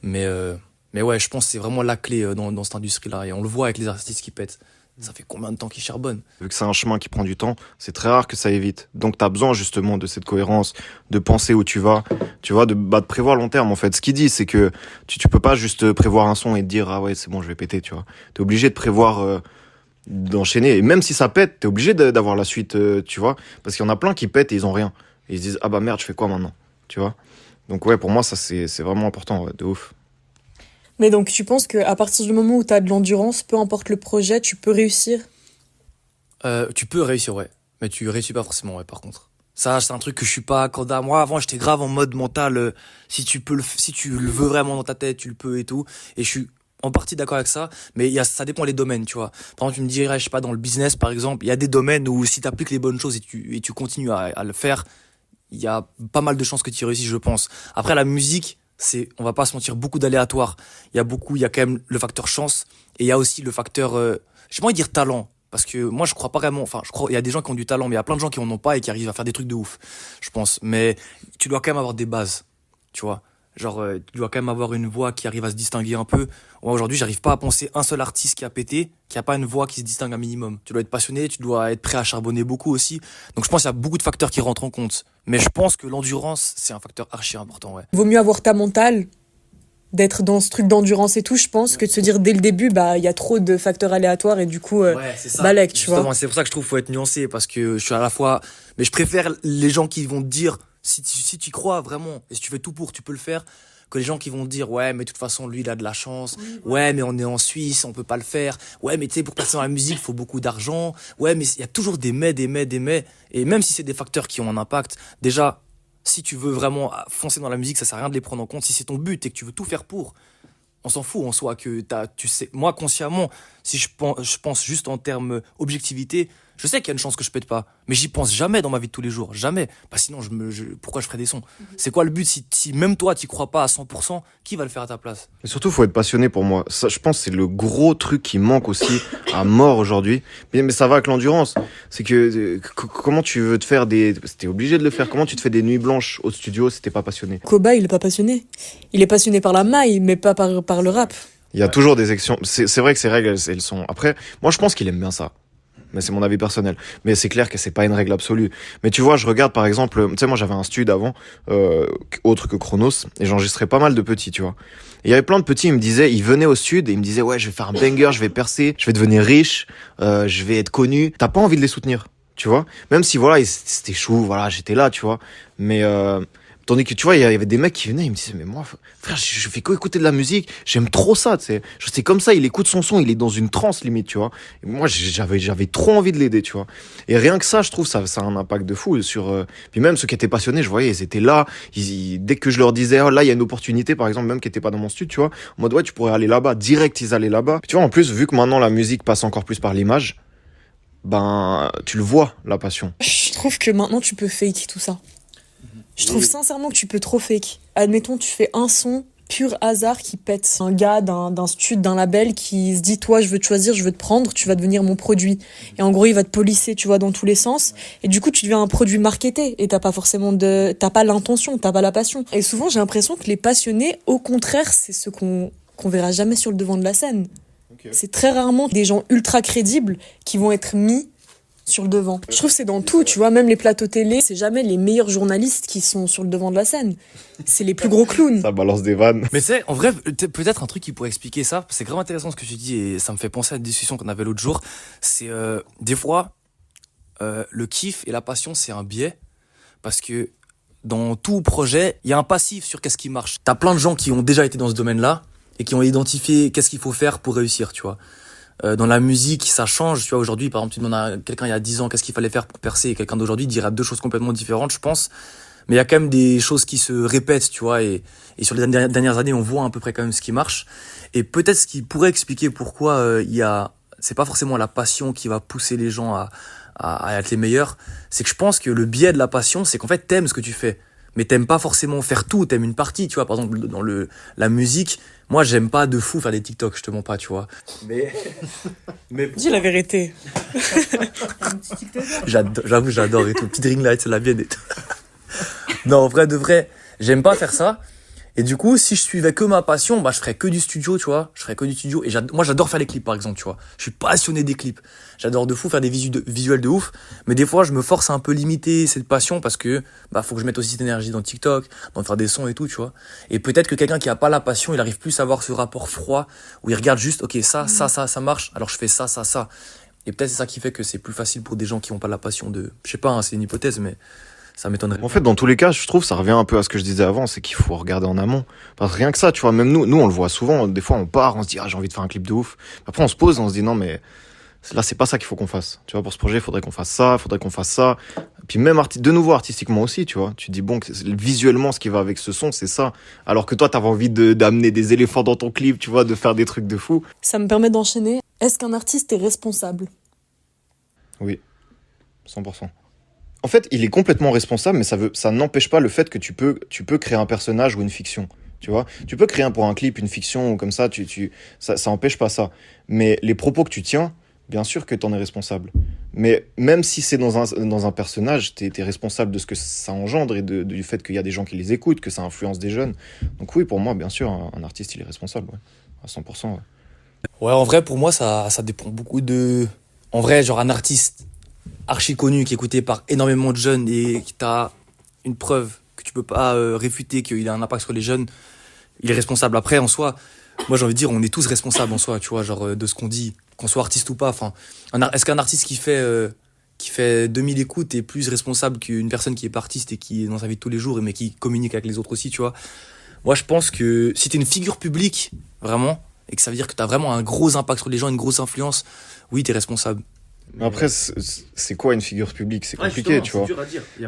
mais, euh, mais ouais, je pense que c'est vraiment la clé euh, dans, dans cette industrie-là. Et on le voit avec les artistes qui pètent. Ça fait combien de temps qu'ils charbonnent Vu que c'est un chemin qui prend du temps, c'est très rare que ça évite. Donc tu as besoin justement de cette cohérence, de penser où tu vas, tu vois, de, bah, de prévoir long terme en fait. Ce qu'il dit, c'est que tu, tu peux pas juste prévoir un son et te dire ah ouais c'est bon je vais péter, tu vois. T'es obligé de prévoir euh, d'enchaîner. Et même si ça pète, t'es obligé d'avoir la suite, tu vois. Parce qu'il y en a plein qui pètent et ils ont rien ils se disent ah bah merde je fais quoi maintenant tu vois donc ouais pour moi ça c'est vraiment important de ouf mais donc tu penses qu'à partir du moment où tu as de l'endurance peu importe le projet tu peux réussir? Euh, tu peux réussir ouais. Mais tu réussis pas forcément ouais par contre. Ça c'est un truc que je suis pas moi. Avant j'étais grave en mode mental euh, si tu peux le si tu le veux vraiment dans ta tête tu le peux et tout. Et je suis en partie d'accord avec ça, mais ça dépend les domaines, tu vois. Par exemple, tu me dirais, je sais pas, dans le business, par exemple, il y a des domaines où si tu appliques les bonnes choses et tu, et tu continues à, à le faire, il y a pas mal de chances que tu réussisses, je pense. Après, la musique, c'est, on va pas se mentir, beaucoup d'aléatoires. Il y a beaucoup, il y a quand même le facteur chance et il y a aussi le facteur, euh, je sais pas dire talent. Parce que moi, je crois pas vraiment, enfin, je crois, il y a des gens qui ont du talent, mais il y a plein de gens qui en ont pas et qui arrivent à faire des trucs de ouf, je pense. Mais tu dois quand même avoir des bases, tu vois. Genre, euh, tu dois quand même avoir une voix qui arrive à se distinguer un peu. Moi, aujourd'hui, j'arrive pas à penser un seul artiste qui a pété, qui a pas une voix qui se distingue un minimum. Tu dois être passionné, tu dois être prêt à charbonner beaucoup aussi. Donc, je pense qu'il y a beaucoup de facteurs qui rentrent en compte. Mais je pense que l'endurance, c'est un facteur archi important, ouais. Vaut mieux avoir ta mentale, d'être dans ce truc d'endurance et tout, je pense, que de se dire dès le début, bah, il y a trop de facteurs aléatoires et du coup, euh, ouais, balèque, tu vois. C'est pour ça que je trouve qu'il faut être nuancé parce que je suis à la fois, mais je préfère les gens qui vont te dire, si tu si tu crois vraiment et si tu fais tout pour, tu peux le faire que les gens qui vont dire ouais mais de toute façon lui il a de la chance. Ouais mais on est en Suisse on peut pas le faire. Ouais mais tu sais pour passer dans la musique il faut beaucoup d'argent. Ouais mais il y a toujours des mais des mais des mais. Et même si c'est des facteurs qui ont un impact déjà si tu veux vraiment foncer dans la musique ça sert à rien de les prendre en compte. Si c'est ton but et que tu veux tout faire pour on s'en fout en soi que as, tu sais. Moi consciemment si je pense je pense juste en termes objectivité je sais qu'il y a une chance que je pète pas, mais j'y pense jamais dans ma vie de tous les jours, jamais. Bah sinon, je me, pourquoi je ferais des sons? Mhm. C'est quoi le but si, si même toi t'y crois pas à 100%, qui va le faire à ta place? Et surtout, faut être passionné pour moi. Ça, je pense, c'est le gros truc qui manque aussi à mort aujourd'hui. Mais, mais ça va avec l'endurance. C'est que euh, comment tu veux te faire des, t'es obligé de le faire. Comment tu te fais des nuits blanches au studio si t'es pas passionné? Koba, il est pas passionné. Il est passionné par la maille, mais pas par par le rap. Il y a toujours des actions. C'est vrai que ces règles, elles sont. Après, moi, je pense qu'il aime bien ça mais c'est mon avis personnel. Mais c'est clair que c'est pas une règle absolue. Mais tu vois, je regarde par exemple, tu sais, moi j'avais un stud avant, euh, autre que Chronos, et j'enregistrais pas mal de petits, tu vois. Il y avait plein de petits, ils me disaient, ils venaient au stud et ils me disaient, ouais, je vais faire un banger, je vais percer, je vais devenir riche, euh, je vais être connu. T'as pas envie de les soutenir, tu vois. Même si voilà, c'était chou, voilà, j'étais là, tu vois. Mais euh, Tandis que tu vois, il y avait des mecs qui venaient, ils me disaient, mais moi, frère, je, fais qu'écouter de la musique, j'aime trop ça, tu sais. Sais comme ça, il écoute son son, il est dans une transe limite, tu vois. Moi, j'avais, trop envie de l'aider, tu vois. Et rien que ça, je trouve, ça, ça a un impact de fou sur. euh, Puis même ceux qui étaient passionnés, je voyais, ils étaient là. Dès que je leur disais, oh, là, il y a une opportunité, par exemple, même qui était pas dans mon studio, tu vois, en mode, ouais, tu pourrais aller là-bas. Direct, ils allaient là-bas. Tu vois, en plus, vu que maintenant la musique passe encore plus par l'image, ben, tu le vois, la passion. Je trouve que maintenant tu peux fake tout ça. Je trouve sincèrement que tu peux trop fake. Admettons, tu fais un son pur hasard qui pète. Un gars d'un stud, d'un label qui se dit Toi, je veux te choisir, je veux te prendre, tu vas devenir mon produit. Et en gros, il va te polisser, tu vois, dans tous les sens. Et du coup, tu deviens un produit marketé. Et t'as pas forcément de. T'as pas l'intention, t'as pas la passion. Et souvent, j'ai l'impression que les passionnés, au contraire, c'est ceux qu'on qu'on verra jamais sur le devant de la scène. C'est très rarement des gens ultra crédibles qui vont être mis sur le devant. Je trouve que c'est dans tout, tu vois, même les plateaux télé, c'est jamais les meilleurs journalistes qui sont sur le devant de la scène. C'est les plus gros clowns. Ça balance des vannes. Mais tu sais, en vrai, peut- peut-être un truc qui pourrait expliquer ça, c'est grave intéressant ce que tu dis et ça me fait penser à une discussion qu'on avait l'autre jour. C'est euh, des fois, euh, le kiff et la passion, c'est un biais parce que dans tout projet, il y a un passif sur qu'est-ce qui marche. T'as plein de gens qui ont déjà été dans ce domaine-là et qui ont identifié qu'est-ce qu'il faut faire pour réussir, tu vois. Euh, dans la musique, ça change, tu vois. Aujourd'hui, par exemple, tu demandes à quelqu'un il y a 10 ans qu'est-ce qu'il fallait faire pour percer et quelqu'un d'aujourd'hui dira deux choses complètement différentes, je pense. Mais il y a quand même des choses qui se répètent, tu vois, et, et sur les dernières années, on voit à peu près quand même ce qui marche. Et peut-être ce qui pourrait expliquer pourquoi euh, il y a, c'est pas forcément la passion qui va pousser les gens à, à, à être les meilleurs. C'est que je pense que le biais de la passion, c'est qu'en fait, t'aimes ce que tu fais. Mais t'aimes pas forcément faire tout, t'aimes une partie, tu vois. Par exemple, dans le, la musique, moi, j'aime pas de fou faire des TikTok, je te mens pas, tu vois. Mais, [laughs] mais Dis la vérité. [laughs] J'avoue, j'adore et tout. Petite ring light, c'est la mienne et tout. [laughs] non, en vrai, de vrai, j'aime pas faire ça. Et du coup, si je suivais que ma passion, bah, je ferais que du studio, tu vois. Je ferais que du studio. Et moi, j'adore faire les clips, par exemple, tu vois. Je suis passionné des clips. J'adore de fou faire des visu- de- visuels de ouf. Mais des fois, je me force à un peu limiter cette passion parce que, bah, faut que je mette aussi cette énergie dans TikTok, dans faire des sons et tout, tu vois. Et peut-être que quelqu'un qui a pas la passion, il arrive plus à avoir ce rapport froid où il regarde juste, ok, ça, ça, ça, ça marche. Alors je fais ça, ça, ça. Et peut-être c'est ça qui fait que c'est plus facile pour des gens qui n'ont pas la passion de. Je sais pas, hein, c'est une hypothèse, mais ça m'étonnerait. En fait, dans tous les cas, je trouve, ça revient un peu à ce que je disais avant, c'est qu'il faut regarder en amont. Parce que rien que ça, tu vois, même nous, nous, on le voit souvent. Des fois, on part, on se dit, ah, j'ai envie de faire un clip de ouf. Après, on se pose, on se dit, non, mais là, c'est pas ça qu'il faut qu'on fasse. Tu vois, pour ce projet, il faudrait qu'on fasse ça, il faudrait qu'on fasse ça. Puis même, arti- de nouveau, artistiquement aussi, tu vois. Tu dis, bon, visuellement, ce qui va avec ce son, c'est ça. Alors que toi, t'avais envie de- d'amener des éléphants dans ton clip, tu vois, de faire des trucs de fou. Ça me permet d'enchaîner. Est-ce qu'un artiste est responsable? Oui, 100%. En fait, il est complètement responsable, mais ça, ça n'empêche pas le fait que tu peux, tu peux créer un personnage ou une fiction. Tu vois, tu peux créer un- pour un clip une fiction ou comme ça, tu, tu, ça, ça pas ça. Mais les propos que tu tiens, bien sûr que tu en es responsable. Mais même si c'est dans un, dans un personnage, tu es, responsable de ce que ça engendre et du fait qu'il y a des gens qui les écoutent, que ça influence des jeunes. Donc oui, pour moi, bien sûr, un, artiste, il est responsable, à 100%. Ouais. Ouais, en vrai, pour moi, ça, ça dépend beaucoup de. En vrai, genre un artiste archi connu qui est écouté par énormément de jeunes et qui t'a une preuve que tu peux pas euh, réfuter qu'il a un impact sur les jeunes, il est responsable. Après, en soi, moi j'ai envie de dire, on est tous responsables en soi, tu vois, genre euh, de ce qu'on dit, qu'on soit artiste ou pas. Enfin, est-ce qu'un artiste qui fait euh, qui fait 2000 écoutes est plus responsable qu'une personne qui est pas artiste et qui est dans sa vie de tous les jours mais qui communique avec les autres aussi, tu vois? Moi, je pense que si t'es une figure publique, vraiment, et que ça veut dire que t'as vraiment un gros impact sur les gens, une grosse influence, oui, t'es responsable. Mais après, c'est c'est quoi une figure publique? C'est compliqué, tu vois.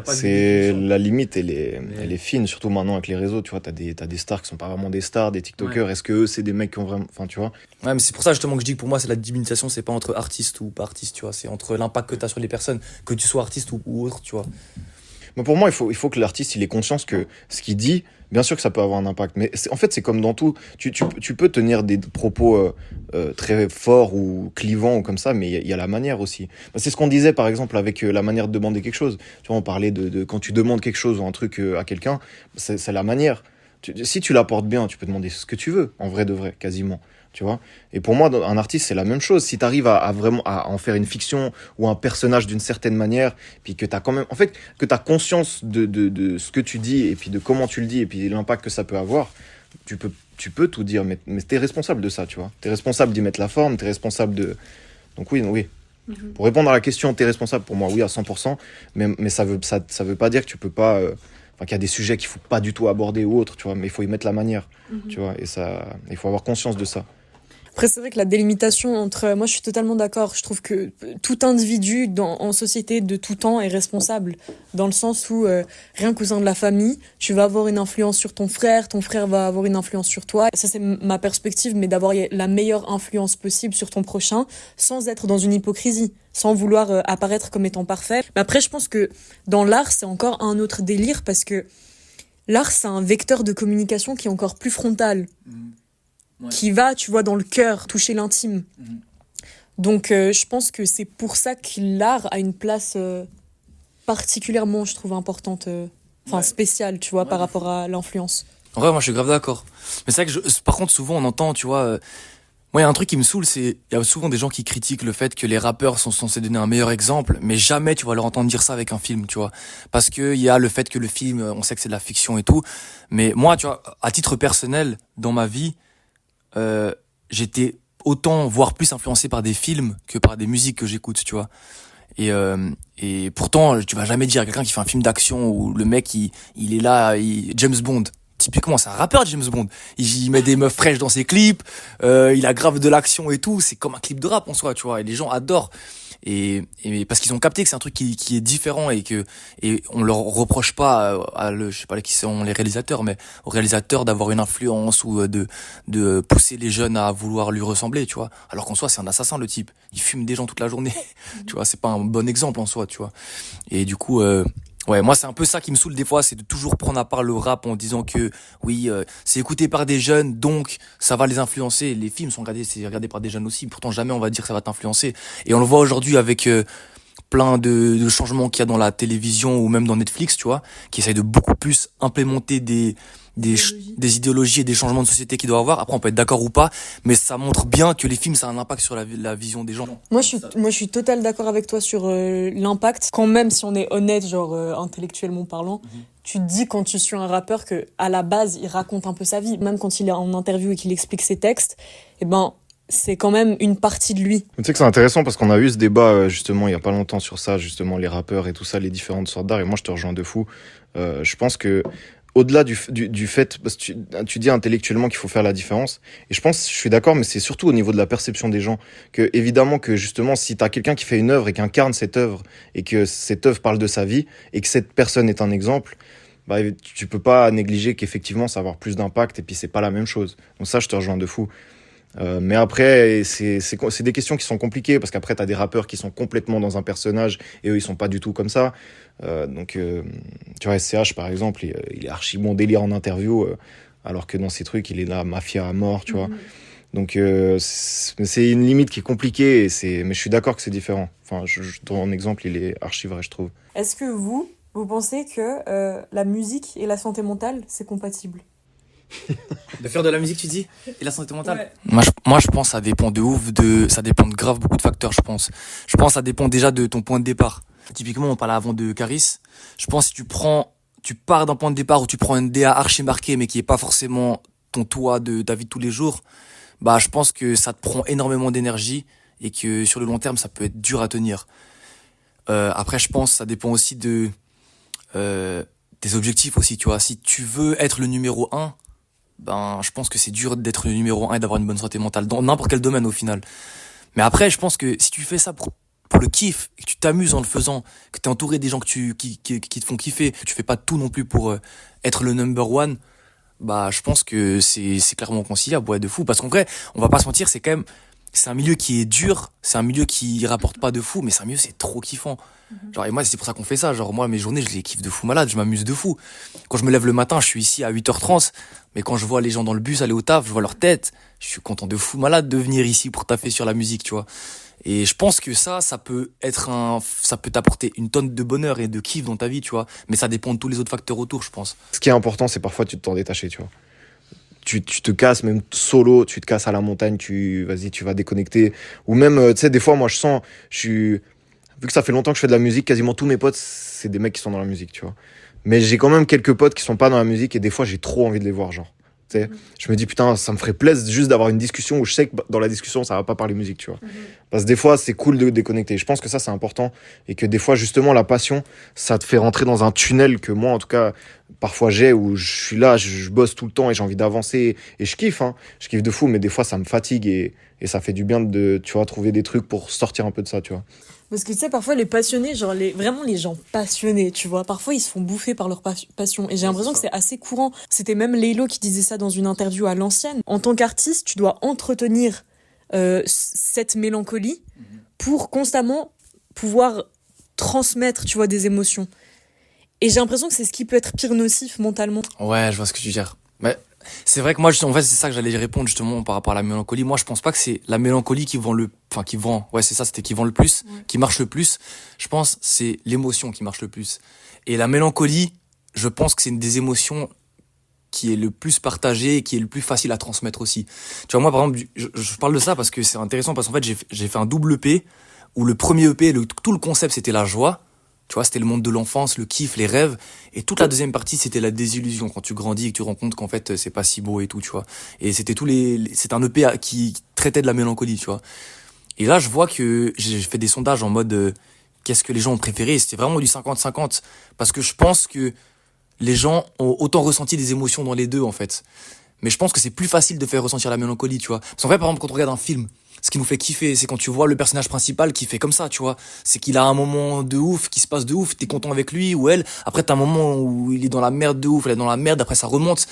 C'est la limite, elle est, Mais- elle est fine, surtout maintenant avec les réseaux. Tu vois, t'as des, t'as des stars qui sont pas vraiment des stars, des TikTokers. Est-ce que eux, c'est des mecs qui ont vraiment, enfin, tu vois? Ouais, mais c'est pour ça justement que je dis que pour moi, c'est la diminution, c'est pas entre artiste ou pas artiste, tu vois, c'est entre l'impact que t'as sur les personnes, que tu sois artiste ou, ou autre, tu vois. Mais pour moi, il faut, il faut que l'artiste, il ait conscience que ce qu'il dit, bien sûr que ça peut avoir un impact. Mais en fait, c'est comme dans tout. Tu, tu, tu peux tenir des propos euh, euh, très forts ou clivants ou comme ça, mais il y y, a la manière aussi. Bah, c'est ce qu'on disait, par exemple, avec euh, la manière de demander quelque chose. Tu vois, on parlait de, de quand tu demandes quelque chose ou un truc euh, à quelqu'un, c'est la manière. Tu- si tu l'apportes bien, tu peux demander ce que tu veux, en vrai de vrai, quasiment. Tu vois Et pour moi, un artiste, c'est la même chose. Si tu arrives à, à vraiment à en faire une fiction ou un personnage d'une certaine manière, puis que tu as quand même. En fait, que tu as conscience de, de, de ce que tu dis et puis de comment tu le dis et puis l'impact que ça peut avoir, tu peux, tu peux tout dire, mais, mais tu es responsable de ça, tu vois. Tu es responsable d'y mettre la forme, tu es responsable de. Donc, oui, oui. Pour répondre à la question, tu es responsable pour moi, oui, à 100%, mais, mais ça veut, ça, ça veut pas dire que tu peux pas euh, enfin qu'il y a des sujets qu'il faut pas du tout aborder ou autre, tu vois, mais il faut y mettre la manière, tu vois, et ça, il faut avoir conscience de ça. Après, c'est vrai que la délimitation entre. Moi, je suis totalement d'accord. Je trouve que tout individu dans, en société de tout temps est responsable. Dans le sens où, euh, rien qu'au sein de la famille, tu vas avoir une influence sur ton frère, ton frère va avoir une influence sur toi. Ça, c'est ma perspective, mais d'avoir la meilleure influence possible sur ton prochain sans être dans une hypocrisie sans vouloir euh, apparaître comme étant parfait. Mais après, je pense que dans l'art, c'est encore un autre délire parce que l'art, c'est un vecteur de communication qui est encore plus frontal. Mmh qui va, tu vois, dans le cœur, toucher l'intime. Mhm. Donc, euh, je pense que c'est pour ça que l'art a une place euh, particulièrement, je trouve, importante, euh, enfin spéciale, tu vois, par rapport à l'influence. En vrai, moi, je suis grave d'accord. Mais c'est vrai que, je, par contre, souvent, on entend, tu vois. Moi, il y a un truc qui me saoule, c'est il y a souvent des gens qui critiquent le fait que les rappeurs sont censés donner un meilleur exemple, mais jamais tu vas leur entendre dire ça avec un film, tu vois. Parce que il y a le fait que le film, on sait que c'est de la fiction et tout. Mais moi, tu vois, à titre personnel, dans ma vie, euh, j'étais autant, voire plus influencé par des films que par des musiques que j'écoute, tu vois. Et, euh, et pourtant, tu vas jamais dire à quelqu'un qui fait un film d'action où le mec, il, il est là, James Bond. Typiquement, c'est un rappeur, James Bond. Il, met des meufs fraîches dans ses clips, euh, il a grave de l'action et tout. C'est comme un clip de rap en soi, tu vois. Et les gens adorent et, parce qu'ils ont capté que c'est un truc qui, est différent et que et on leur reproche pas à, le je sais pas qui sont les réalisateurs mais aux réalisateurs d'avoir une influence ou de de pousser les jeunes à vouloir lui ressembler tu vois alors qu'en soi c'est un assassin le type il fume des gens toute la journée [laughs] tu vois c'est pas un bon exemple en soi tu vois et du coup euh, Ouais, moi c'est un peu ça qui me saoule des fois, c'est de toujours prendre à part le rap en disant que oui, euh, c'est écouté par des jeunes, donc ça va les influencer. Les films sont regardés, c'est regardé par des jeunes aussi. Pourtant jamais on va dire que ça va t'influencer. Et on le voit aujourd'hui avec euh, plein de, de changements qu'il y a dans la télévision ou même dans Netflix, tu vois, qui essayent de beaucoup plus implémenter des des, des idéologies et des changements de société qu'il doit avoir. Après, on peut être d'accord ou pas, mais ça montre bien que les films, ça a un impact sur la, la vision des gens. Moi, je suis, moi, je suis total d'accord avec toi sur euh, l'impact. Quand même, si on est honnête, genre euh, intellectuellement parlant, mhm. tu te dis quand tu suis un rappeur que à la base, il raconte un peu sa vie, même quand il est en interview et qu'il explique ses textes. Et eh ben, c'est quand même une partie de lui. Tu sais que c'est intéressant parce qu'on a eu ce débat euh, justement il y a pas longtemps sur ça, justement les rappeurs et tout ça, les différentes sortes d'art. Et moi je te rejoins de fou. Euh, je pense que au-delà du, du, du, fait, parce que tu, tu dis intellectuellement qu'il faut faire la différence, et je pense, je suis d'accord, mais c'est surtout au niveau de la perception des gens, que évidemment que justement, si tu as quelqu'un qui fait une œuvre et qui incarne cette œuvre, et que cette œuvre parle de sa vie, et que cette personne est un exemple, bah, tu peux pas négliger qu'effectivement ça va avoir plus d'impact, et puis c'est pas la même chose. Donc ça, je te rejoins de fou. Euh, mais après, c'est des questions qui sont compliquées parce qu'après, tu as des rappeurs qui sont complètement dans un personnage et eux, ils sont pas du tout comme ça. Euh, donc, euh, tu vois, SCH par exemple, il, est archi bon délire en interview, alors que dans ces trucs, il est là, mafia à mort, tu vois. Mhm. Donc, c'est une limite qui est compliquée, et mais je suis d'accord que c'est différent. Enfin, je, je, ton exemple, il est archi vrai, je trouve. Est-ce que vous, vous pensez que la musique et la santé mentale, c'est compatible? [laughs] de faire de la musique, tu dis Et la santé mentale moi, je, moi, je pense que ça dépend de ouf, de, ça dépend de grave beaucoup de facteurs, je pense. Je pense que ça dépend déjà de ton point de départ. Typiquement, on parlait avant de Caris. Je pense que si tu prends, tu pars d'un point de départ où tu prends un DA archi marqué, mais qui est pas forcément ton toit de ta vie de tous les jours, bah, je pense que ça te prend énormément d'énergie et que sur le long terme, ça peut être dur à tenir. Euh, après, je pense que ça dépend aussi de euh, tes objectifs aussi, tu vois. Si tu veux être le numéro un, ben je pense que c'est dur d'être numéro un et d'avoir une bonne santé mentale dans n'importe quel domaine au final. Mais après, je pense que si tu fais ça pour, pour le kiff et que tu t'amuses en le faisant, que tu es entouré des gens que tu, qui, qui, qui, te font kiffer, que tu fais pas tout non plus pour euh, être le number one, bah je pense que c'est c'est clairement conciliable ouais de fou parce qu'en vrai, on va pas se mentir, c'est quand même c'est un milieu qui est dur, c'est un milieu qui rapporte pas de fou, mais c'est un milieu c'est trop kiffant. Mhm. Genre, et moi, c'est pour ça qu'on fait ça. Genre, moi, mes journées, je les kiffe de fou malade, je m'amuse de fou. Quand je me lève le matin, je suis ici à 8h30, mais quand je vois les gens dans le bus aller au taf, je vois leur tête, je suis content de fou malade de venir ici pour taffer sur la musique, tu vois. Et je pense que ça, ça peut être un, ça peut t'apporter une tonne de bonheur et de kiff dans ta vie, tu vois. Mais ça dépend de tous les autres facteurs autour, je pense. Ce qui est important, c'est parfois tu te t'en détacher, tu vois. Tu, tu, te casses même solo, tu te casses à la montagne, tu vas-y, tu vas déconnecter. Ou même, euh, tu sais, des fois, moi, je sens, je suis, vu que ça fait longtemps que je fais de la musique, quasiment tous mes potes, c'est des mecs qui sont dans la musique, tu vois. Mais j'ai quand même quelques potes qui sont pas dans la musique et des fois j'ai trop envie de les voir, genre. tu sais. Je me dis, putain, ça me ferait plaisir juste d'avoir une discussion où je sais que dans la discussion, ça va pas parler musique, tu vois. Parce que des fois, c'est cool de déconnecter. Je pense que ça, c'est important. Et que des fois, justement, la passion, ça te fait rentrer dans un tunnel que moi, en tout cas, parfois j'ai où je suis là, je, je bosse tout le temps et j'ai envie d'avancer. Et je kiffe, hein. Je kiffe de fou, mais des fois, ça me fatigue et, et ça fait du bien de, tu vois, trouver des trucs pour sortir un peu de ça, tu vois. Parce que tu sais, parfois les passionnés, genre les, vraiment les gens passionnés, tu vois, parfois ils se font bouffer par leur pas- passion. Et j'ai l'impression que c'est assez courant. C'était même Leilo qui disait ça dans une interview à l'ancienne. En tant qu'artiste, tu dois entretenir euh, cette mélancolie pour constamment pouvoir transmettre, tu vois, des émotions. Et j'ai l'impression que c'est ce qui peut être pire nocif mentalement. Ouais, je vois ce que tu veux dire. Mais c'est vrai que moi, en fait, c'est ça que j'allais répondre justement par rapport à la mélancolie. Moi, je pense pas que c'est la mélancolie qui vend le, enfin, qui vend, ouais, c'est ça, c'était qui vend le plus, qui marche le plus. Je pense c'est l'émotion qui marche le plus. Et la mélancolie, je pense que c'est une des émotions qui est le plus partagée et qui est le plus facile à transmettre aussi. Tu vois, moi, par exemple, je, je parle de ça parce que c'est intéressant parce qu'en fait, j'ai j'ai fait un double EP où le premier EP, le, tout le concept, c'était la joie. Tu vois, c'était le monde de l'enfance, le kiff, les rêves. Et toute la deuxième partie, c'était la désillusion quand tu grandis et que tu rends compte qu'en fait, c'est pas si beau et tout, tu vois. Et c'était tous les, c'est un EP qui traitait de la mélancolie, tu vois. Et là, je vois que j'ai fait des sondages en mode, euh, qu'est-ce que les gens ont préféré? C'était vraiment du 50-50. Parce que je pense que les gens ont autant ressenti des émotions dans les deux, en fait. Mais je pense que c'est plus facile de faire ressentir la mélancolie, tu vois. Parce qu'en fait, par exemple, quand on regarde un film, ce qui nous fait kiffer, c'est quand tu vois le personnage principal qui fait comme ça, tu vois. C'est qu'il a un moment de ouf, qui se passe de ouf, t'es content avec lui ou elle. Après, t'as un moment où il est dans la merde de ouf, elle est dans la merde, après ça remonte.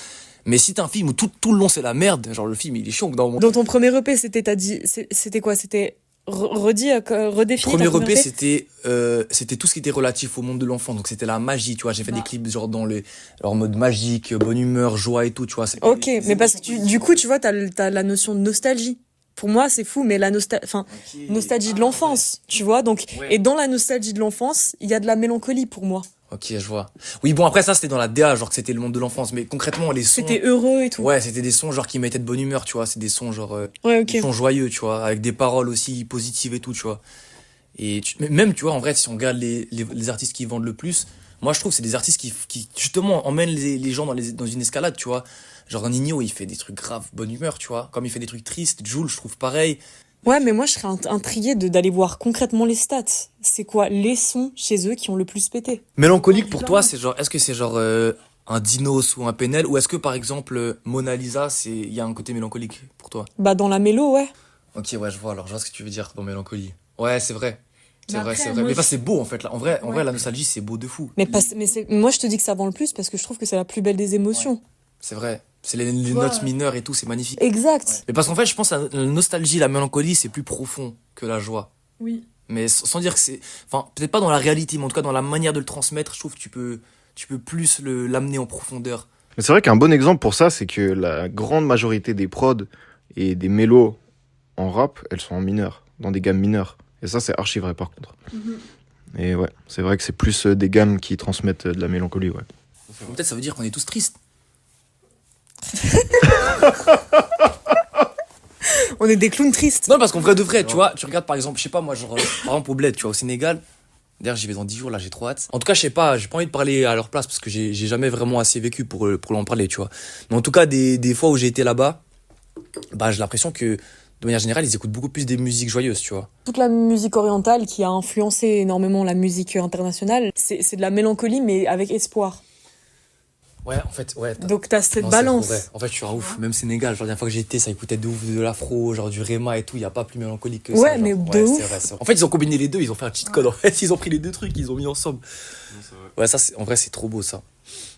Mais si t'as un film où tout, tout le long c'est la merde, genre le film il est chiant dans Dans ton premier EP, c'était t'as dit, c'était quoi? C'était re- redit, euh, redéfini Premier EP, c'était euh, c'était tout ce qui était relatif au monde de l'enfant. Donc c'était la magie, tu vois. J'ai fait des clips genre dans le leur mode magique, bonne humeur, joie et tout, tu vois. Ok, mais parce que tu- du coup, tu vois, t'as t'as la notion de nostalgie. Pour moi, c'est fou, mais la nostalgie, enfin, positives. nostalgie de l'enfance, tu vois. Donc, Ouais. et dans la nostalgie de l'enfance, il y a de la mélancolie pour moi. Ok, je vois. Oui, bon après ça c'était dans la DA, genre que c'était le monde de l'enfance. Mais concrètement les sons. C'était heureux et tout. Ouais, c'était des sons genre qui mettaient de bonne humeur, tu vois. C'est des sons genre euh, Ouais, ok. des sons joyeux, tu vois, avec des paroles aussi positives et tout, tu vois. Et tu- même, tu vois, en vrai, si on regarde les, les, les artistes qui vendent le plus, moi je trouve que c'est des artistes qui, qui justement emmènent les, les gens dans, les, dans une escalade, tu vois. Genre Nino, il fait des trucs graves, bonne humeur, tu vois. Comme il fait des trucs tristes, Jules, je trouve pareil. Ouais, mais moi, je serais int- intriguée de d'aller voir concrètement les stats. C'est quoi les sons chez eux qui ont le plus pété? Mélancolique pour toi, c'est genre, est-ce que c'est genre euh, un Dinos ou un Penel, ou est-ce que par exemple euh, Mona Lisa, c'est il y a un côté mélancolique pour toi? Bah, dans la mélo, ouais. Ok, ouais, je vois. Alors, je vois ce que tu veux dire dans mélancolie. Ouais, c'est vrai. C'est vrai, c'est vrai. Mais c'est beau en fait. Là. En vrai, en Ouais. vrai, la nostalgie, c'est beau de fou. Mais, pas, mais c'est- moi, je te dis que ça vend le plus parce que je trouve que c'est la plus belle des émotions. C'est vrai. C'est les, notes mineures et tout, c'est magnifique. Exact. Mais parce qu'en fait, je pense à la nostalgie, la mélancolie, c'est plus profond que la joie. Oui. Mais sans dire que c'est. Enfin, peut-être pas dans la réalité, mais en tout cas dans la manière de le transmettre, je trouve que tu peux, tu peux plus le- l'amener en profondeur. Mais c'est vrai qu'un bon exemple pour ça, c'est que la grande majorité des prods et des mélos en rap, elles sont en mineur, dans des gammes mineures. Et ça, c'est archi vrai par contre. Et ouais, c'est vrai que c'est plus euh, des gammes qui transmettent euh, de la mélancolie, ouais. Peut-être ça veut dire qu'on est tous tristes. [laughs] On est des clowns tristes. Non, parce qu'en vrai de vrai, tu vois, tu regardes par exemple, je sais pas, moi, genre, euh, par exemple au Bled, tu vois, au Sénégal. D'ailleurs, j'y vais dans 10 jours, là, j'ai trop hâte. En tout cas, je sais pas, j'ai pas envie de parler à leur place parce que j'ai j'ai jamais vraiment assez vécu pour, euh, pour en parler, tu vois. Mais en tout cas, des, des fois où j'ai été là-bas, bah, j'ai l'impression que, de manière générale, ils écoutent beaucoup plus des musiques joyeuses, tu vois. Toute la musique orientale qui a influencé énormément la musique internationale, c'est c'est de la mélancolie, mais avec espoir. Ouais, en fait, ouais. t'as- Donc, t'as cette non, balance. En fait, je suis un ouf. Même Sénégal, genre, la dernière fois que été, ça écoutait de ouf de l'afro, genre du Rema et tout. Il y a pas plus mélancolique que ça. Ouais, genre. mais de c'est ouf. vrai, c'est vrai. En fait, ils ont combiné les deux, ils ont fait un cheat code. En fait, ils ont pris les deux trucs, ils ont mis ensemble. Ouais, ça, c'est- en vrai, c'est trop beau, ça.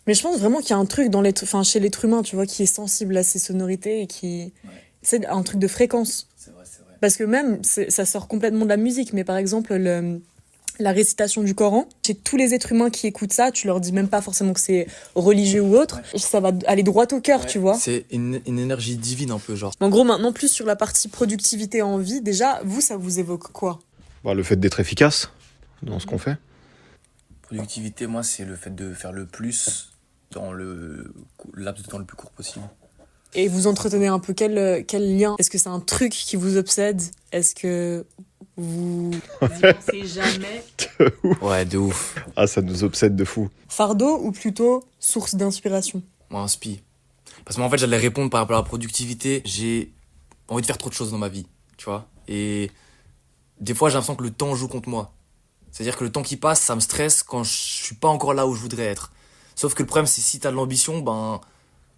Mais je pense vraiment qu'il y a un truc dans l'être, enfin, chez l'être humain, tu vois, qui est sensible à ces sonorités et qui. C'est un truc de fréquence. C'est vrai, c'est vrai. Parce que même, c'est- ça sort complètement de la musique, mais par exemple, le, la récitation du Coran, chez tous les êtres humains qui écoutent ça, tu leur dis même pas forcément que c'est religieux ou autre, ça va aller droit au cœur, tu vois. C'est une, une énergie divine, un peu, genre. En gros, maintenant, plus sur la partie productivité en vie, déjà, vous, ça vous évoque quoi? Bah, le fait d'être efficace dans ce qu'on fait. Productivité, moi, c'est le fait de faire le plus dans le laps de temps le plus court possible. Et vous entretenez un peu quel, quel lien? Est-ce que c'est un truc qui vous obsède? Est-ce que vous pensez jamais [laughs] Ouais, de ouf. Ah, ça nous obsède de fou. Fardeau ou plutôt source d'inspiration? Moi, un spi. Parce qu'en fait, j'allais répondre par rapport à la productivité. J'ai envie de faire trop de choses dans ma vie, tu vois. Et des fois, j'ai l'impression que le temps joue contre moi. C'est-à-dire que le temps qui passe, ça me stresse quand je suis pas encore là où je voudrais être. Sauf que le problème, c'est si t'as de l'ambition, ben,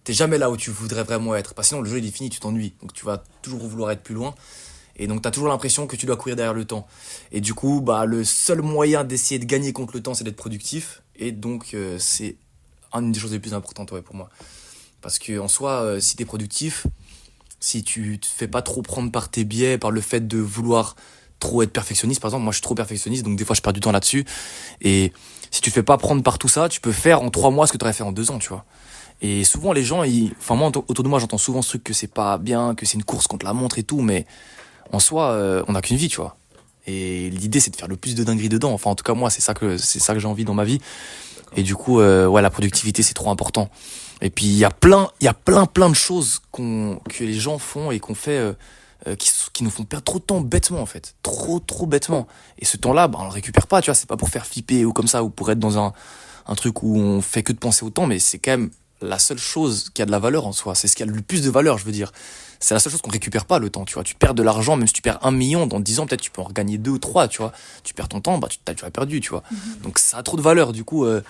t'es jamais là où tu voudrais vraiment être. Parce que sinon, le jeu, il est fini, tu t'ennuies. Donc, tu vas toujours vouloir être plus loin. Et donc, t'as toujours l'impression que tu dois courir derrière le temps. Et du coup, bah, le seul moyen d'essayer de gagner contre le temps, c'est d'être productif. Et donc, euh, c'est une des choses les plus importantes, ouais, pour moi. Parce que, en soi, euh, si t'es productif, si tu te fais pas trop prendre par tes biais, par le fait de vouloir trop être perfectionniste, par exemple, moi, je suis trop perfectionniste, donc des fois, je perds du temps là-dessus. Et si tu te fais pas prendre par tout ça, tu peux faire en trois mois ce que tu aurais fait en deux ans, tu vois. Et souvent, les gens, ils, enfin, moi, autour de moi, j'entends souvent ce truc que c'est pas bien, que c'est une course contre la montre et tout, mais en soi, euh, on n'a qu'une vie, tu vois. Et l'idée, c'est de faire le plus de dingueries dedans. Enfin, en tout cas, moi, c'est ça que, c'est ça que j'ai envie dans ma vie. Et du coup, euh, ouais, la productivité, c'est trop important. Et puis, il y a plein, il y a plein, plein de choses qu'on, que les gens font et qu'on fait, euh, qui, qui, nous font perdre trop de temps bêtement en fait, trop trop bêtement. Et ce temps-là, bah, on le récupère pas, tu vois, c'est pas pour faire flipper ou comme ça ou pour être dans un un truc où on fait que de penser au temps, mais c'est quand même la seule chose qui a de la valeur en soi. C'est ce qui a le plus de valeur, je veux dire. C'est la seule chose qu'on récupère pas le temps, tu vois. Tu perds de l'argent, même si tu perds un million dans dix ans, peut-être tu peux en regagner deux ou trois, tu vois. Tu perds ton temps, bah tu, tu as perdu, tu vois. Mm-hmm. Donc ça a trop de valeur, du coup. Euh,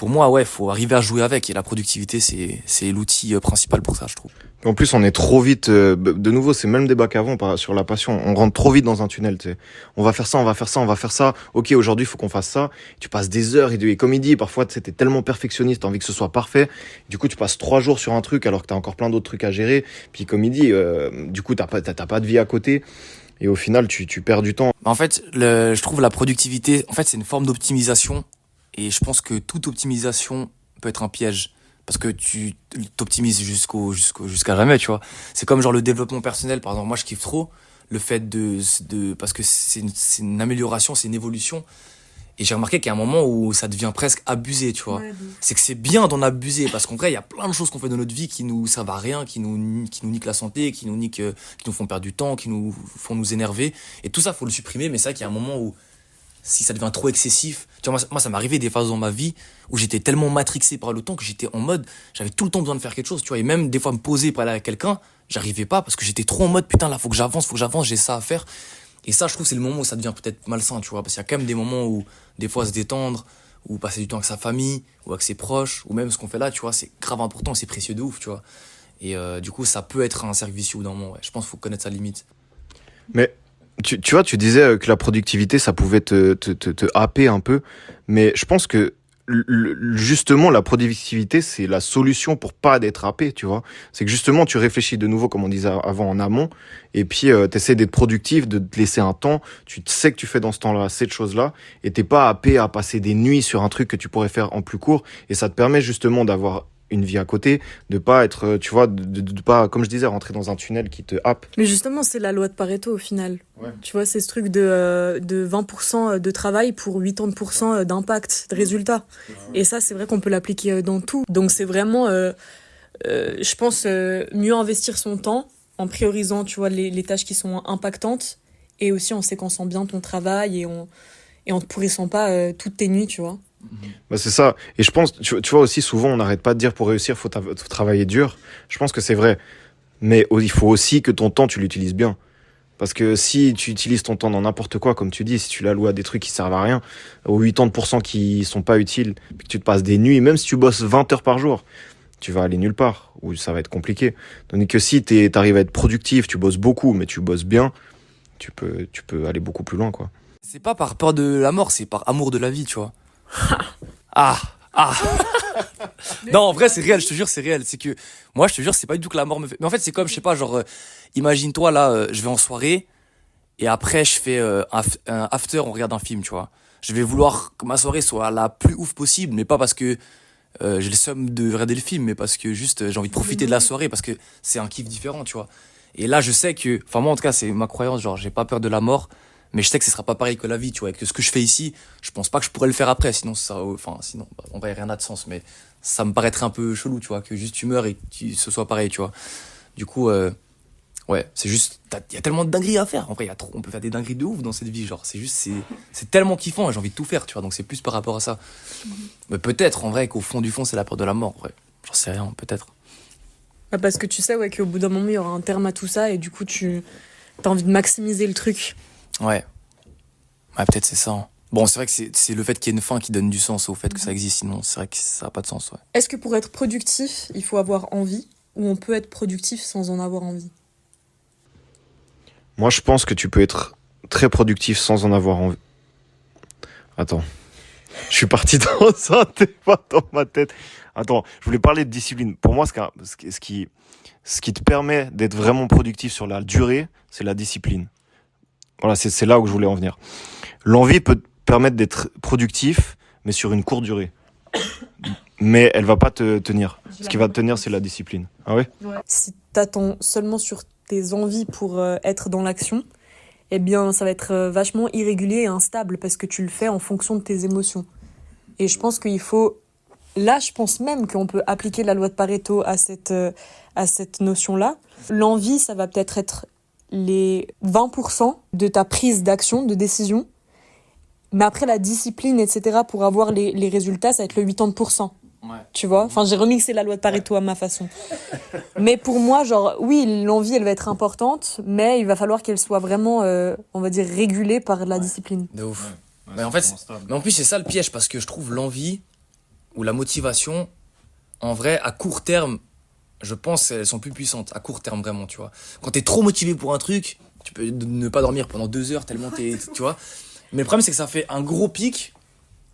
pour moi, ouais, faut arriver à jouer avec et la productivité, c'est c'est l'outil euh, principal pour ça, je trouve. En plus, on est trop vite. Euh, de nouveau, c'est même débat qu'avant sur la passion. On rentre trop vite dans un tunnel. Tu sais. On va faire ça, on va faire ça, on va faire ça. Ok, aujourd'hui, il faut qu'on fasse ça. Tu passes des heures et, et comme il dit, parfois, tu es tellement perfectionniste, t'as envie que ce soit parfait. Du coup, tu passes trois jours sur un truc alors que t'as encore plein d'autres trucs à gérer. Puis comme il dit, euh, du coup, t'as pas t'as pas de vie à côté. Et au final, tu, tu perds du temps. En fait, le, je trouve la productivité, en fait, c'est une forme d'optimisation et je pense que toute optimisation peut être un piège. Parce que tu t'optimises jusqu'au, jusqu'au, jusqu'à jamais, tu vois. C'est comme genre le développement personnel, par exemple. Moi, je kiffe trop le fait de, de parce que c'est une, c'est une amélioration, c'est une évolution. Et j'ai remarqué qu'il y a un moment où ça devient presque abusé, tu vois. c'est que c'est bien d'en abuser parce qu'en vrai, il y a plein de choses qu'on fait dans notre vie qui nous servent à rien, qui nous, qui nous niquent la santé, qui nous niquent, qui nous font perdre du temps, qui nous font nous énerver. Et tout ça, faut le supprimer. Mais c'est vrai qu'il y a un moment où si ça devient trop excessif. Tu vois, moi, ça m'est arrivé des phases dans ma vie où j'étais tellement matrixé par le temps que j'étais en mode, j'avais tout le temps besoin de faire quelque chose, tu vois. Et même des fois me poser pour aller avec quelqu'un, j'arrivais pas parce que j'étais trop en mode, putain, là, faut que j'avance, faut que j'avance, j'ai ça à faire. Et ça, je trouve, c'est le moment où ça devient peut-être malsain, tu vois. Parce qu'il y a quand même des moments où, des fois, se détendre, ou passer du temps avec sa famille, ou avec ses proches, ou même ce qu'on fait là, tu vois, c'est grave important, c'est précieux de ouf, tu vois. Et euh, du coup, ça peut être un cercle vicieux d'un moment, ouais. Je pense qu'il faut connaître sa limite. Mais tu, tu vois, tu disais euh, que la productivité, ça pouvait te, te, te, te happer un peu, mais je pense que justement la productivité c'est la solution pour pas d'être happé tu vois. C'est que justement tu réfléchis de nouveau comme on disait avant en amont et puis euh, tu d'être productif de te laisser un temps. Tu sais que tu fais dans ce temps-là cette chose-là et t'es pas happé à passer des nuits sur un truc que tu pourrais faire en plus court et ça te permet justement d'avoir une vie à côté, de pas être, euh, tu vois, de, de, pas, comme je disais, rentrer dans un tunnel qui te happe. Mais justement, c'est la loi de Pareto au final. Tu vois, c'est ce truc de, euh, de 20% de travail pour 80% d'impact, de résultat. Et ça, c'est vrai qu'on peut l'appliquer dans tout. Donc c'est vraiment, euh, euh, je pense, mieux investir son temps en priorisant, tu vois, les, les, tâches qui sont impactantes et aussi en séquençant bien ton travail et en, et en te pourrissant pas toutes tes nuits, tu vois. Bah c'est ça. Et je pense, tu, vois aussi, souvent, on n'arrête pas de dire pour réussir, faut, faut travailler dur. Je pense que c'est vrai. Mais il faut aussi que ton temps, tu l'utilises bien. Parce que si tu utilises ton temps dans n'importe quoi, comme tu dis, si tu l'alloues à des trucs qui servent à rien, aux 80% qui sont pas utiles, puis que tu te passes des nuits, même si tu bosses 20 heures par jour, tu vas aller nulle part, ou ça va être compliqué. Tandis que si tu arrives à être productif, tu bosses beaucoup, mais tu bosses bien, tu peux, tu peux aller beaucoup plus loin, quoi. C'est pas par peur de la mort, c'est par amour de la vie, tu vois. Ah ah. [laughs] Non en vrai c'est réel je te jure c'est réel. C'est que moi je te jure c'est pas du tout que la mort me fait. Mais en fait c'est comme je sais pas genre euh, imagine toi là euh, je vais en soirée et après je fais euh, un, un, after on regarde un film tu vois. Je vais vouloir que ma soirée soit la plus ouf possible mais pas parce que j'ai le somme de regarder le film mais parce que juste j'ai envie de profiter de la soirée parce que c'est un kiff différent tu vois. Et là je sais que enfin moi en tout cas c'est ma croyance genre j'ai pas peur de la mort mais je sais que ce sera pas pareil que la vie tu vois et que ce que je fais ici je pense pas que je pourrais le faire après sinon ça enfin sinon bah, en vrai rien n'a de sens mais ça me paraîtrait un peu chelou tu vois que juste tu meurs et que ce soit pareil tu vois. Du coup euh, ouais c'est juste il y a tellement de dingueries à faire en vrai y a trop, on peut faire des dingueries de ouf dans cette vie genre c'est juste c'est tellement kiffant j'ai envie de tout faire tu vois donc c'est plus par rapport à ça. Mais peut-être en vrai qu'au fond du fond c'est la peur de la mort ouais j'en sais rien peut-être. Bah, parce que tu sais ouais, qu'au bout d'un moment, il y aura un terme à tout ça et du coup, tu as envie de maximiser le truc. Ouais. Ouais, peut-être c'est ça. hein. Bon, c'est vrai que c'est le fait qu'il y ait une fin qui donne du sens au fait que ça existe, sinon c'est vrai que ça n'a pas de sens. Ouais. Est-ce que pour être productif, il faut avoir envie ou on peut être productif sans en avoir envie? Moi, je pense que tu peux être très productif sans en avoir envie. Attends. Je suis parti [laughs] dans un débat dans ma tête. Attends, je voulais parler de discipline. Pour moi, ce qui, ce qui te permet d'être vraiment productif sur la durée, c'est la discipline. Voilà, c'est là où je voulais en venir. L'envie peut te permettre d'être productif, mais sur une courte durée. Mais elle va pas te tenir. Ce qui va te tenir, c'est la discipline. Ah ouais Si t'attends seulement sur tes envies pour euh, être dans l'action, eh bien, ça va être euh, vachement irrégulier et instable parce que tu le fais en fonction de tes émotions. Et je pense qu'il faut. Là, je pense même qu'on peut appliquer la loi de Pareto à cette, euh, à cette notion-là. L'envie, ça va peut-être être les 20% de ta prise d'action, de décision. Mais après, la discipline, etc., pour avoir les, les résultats, ça va être le 80%. Ouais. Tu vois? Enfin, j'ai remixé la loi de Pareto à ma façon. Mais pour moi, genre, oui, l'envie, elle va être importante, mais il va falloir qu'elle soit vraiment, euh, on va dire, régulée par la discipline. De ouf. Mais en fait, Mais en plus, c'est ça le piège, parce que je trouve l'envie ou la motivation, en vrai, à court terme, je pense qu'elles sont plus puissantes. À court terme, vraiment, tu vois. Quand t'es trop motivé pour un truc, tu peux ne pas dormir pendant deux heures tellement t'es. tu vois. Mais le problème, c'est que ça fait un gros pic.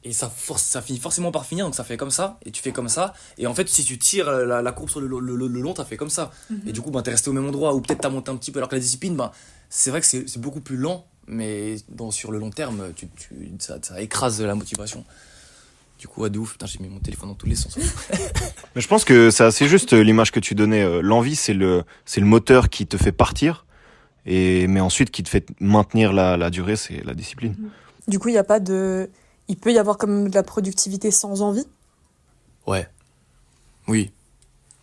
Et ça, force, ça finit forcément par finir, donc ça fait comme ça, et tu fais comme ça. Et en fait, si tu tires la, la courbe sur le, le- le- le long, t'as fait comme ça. Et du coup, ben, t'es resté au même endroit, ou peut-être t'as monté un petit peu, alors que la discipline, ben, c'est vrai que c'est c'est beaucoup plus lent, mais dans, sur le long terme, tu, tu, ça, ça écrase la motivation. Du coup, ouais, de ouf, putain, j'ai mis mon téléphone dans tous les sens. [laughs] Mais je pense que c'est assez juste euh, l'image que tu donnais. Euh, L'envie, c'est le, c'est le moteur qui te fait partir, et mais ensuite qui te fait maintenir la, la durée, c'est la discipline. Du coup, il y a pas de. Il peut y avoir comme de la productivité sans envie? Ouais. Oui.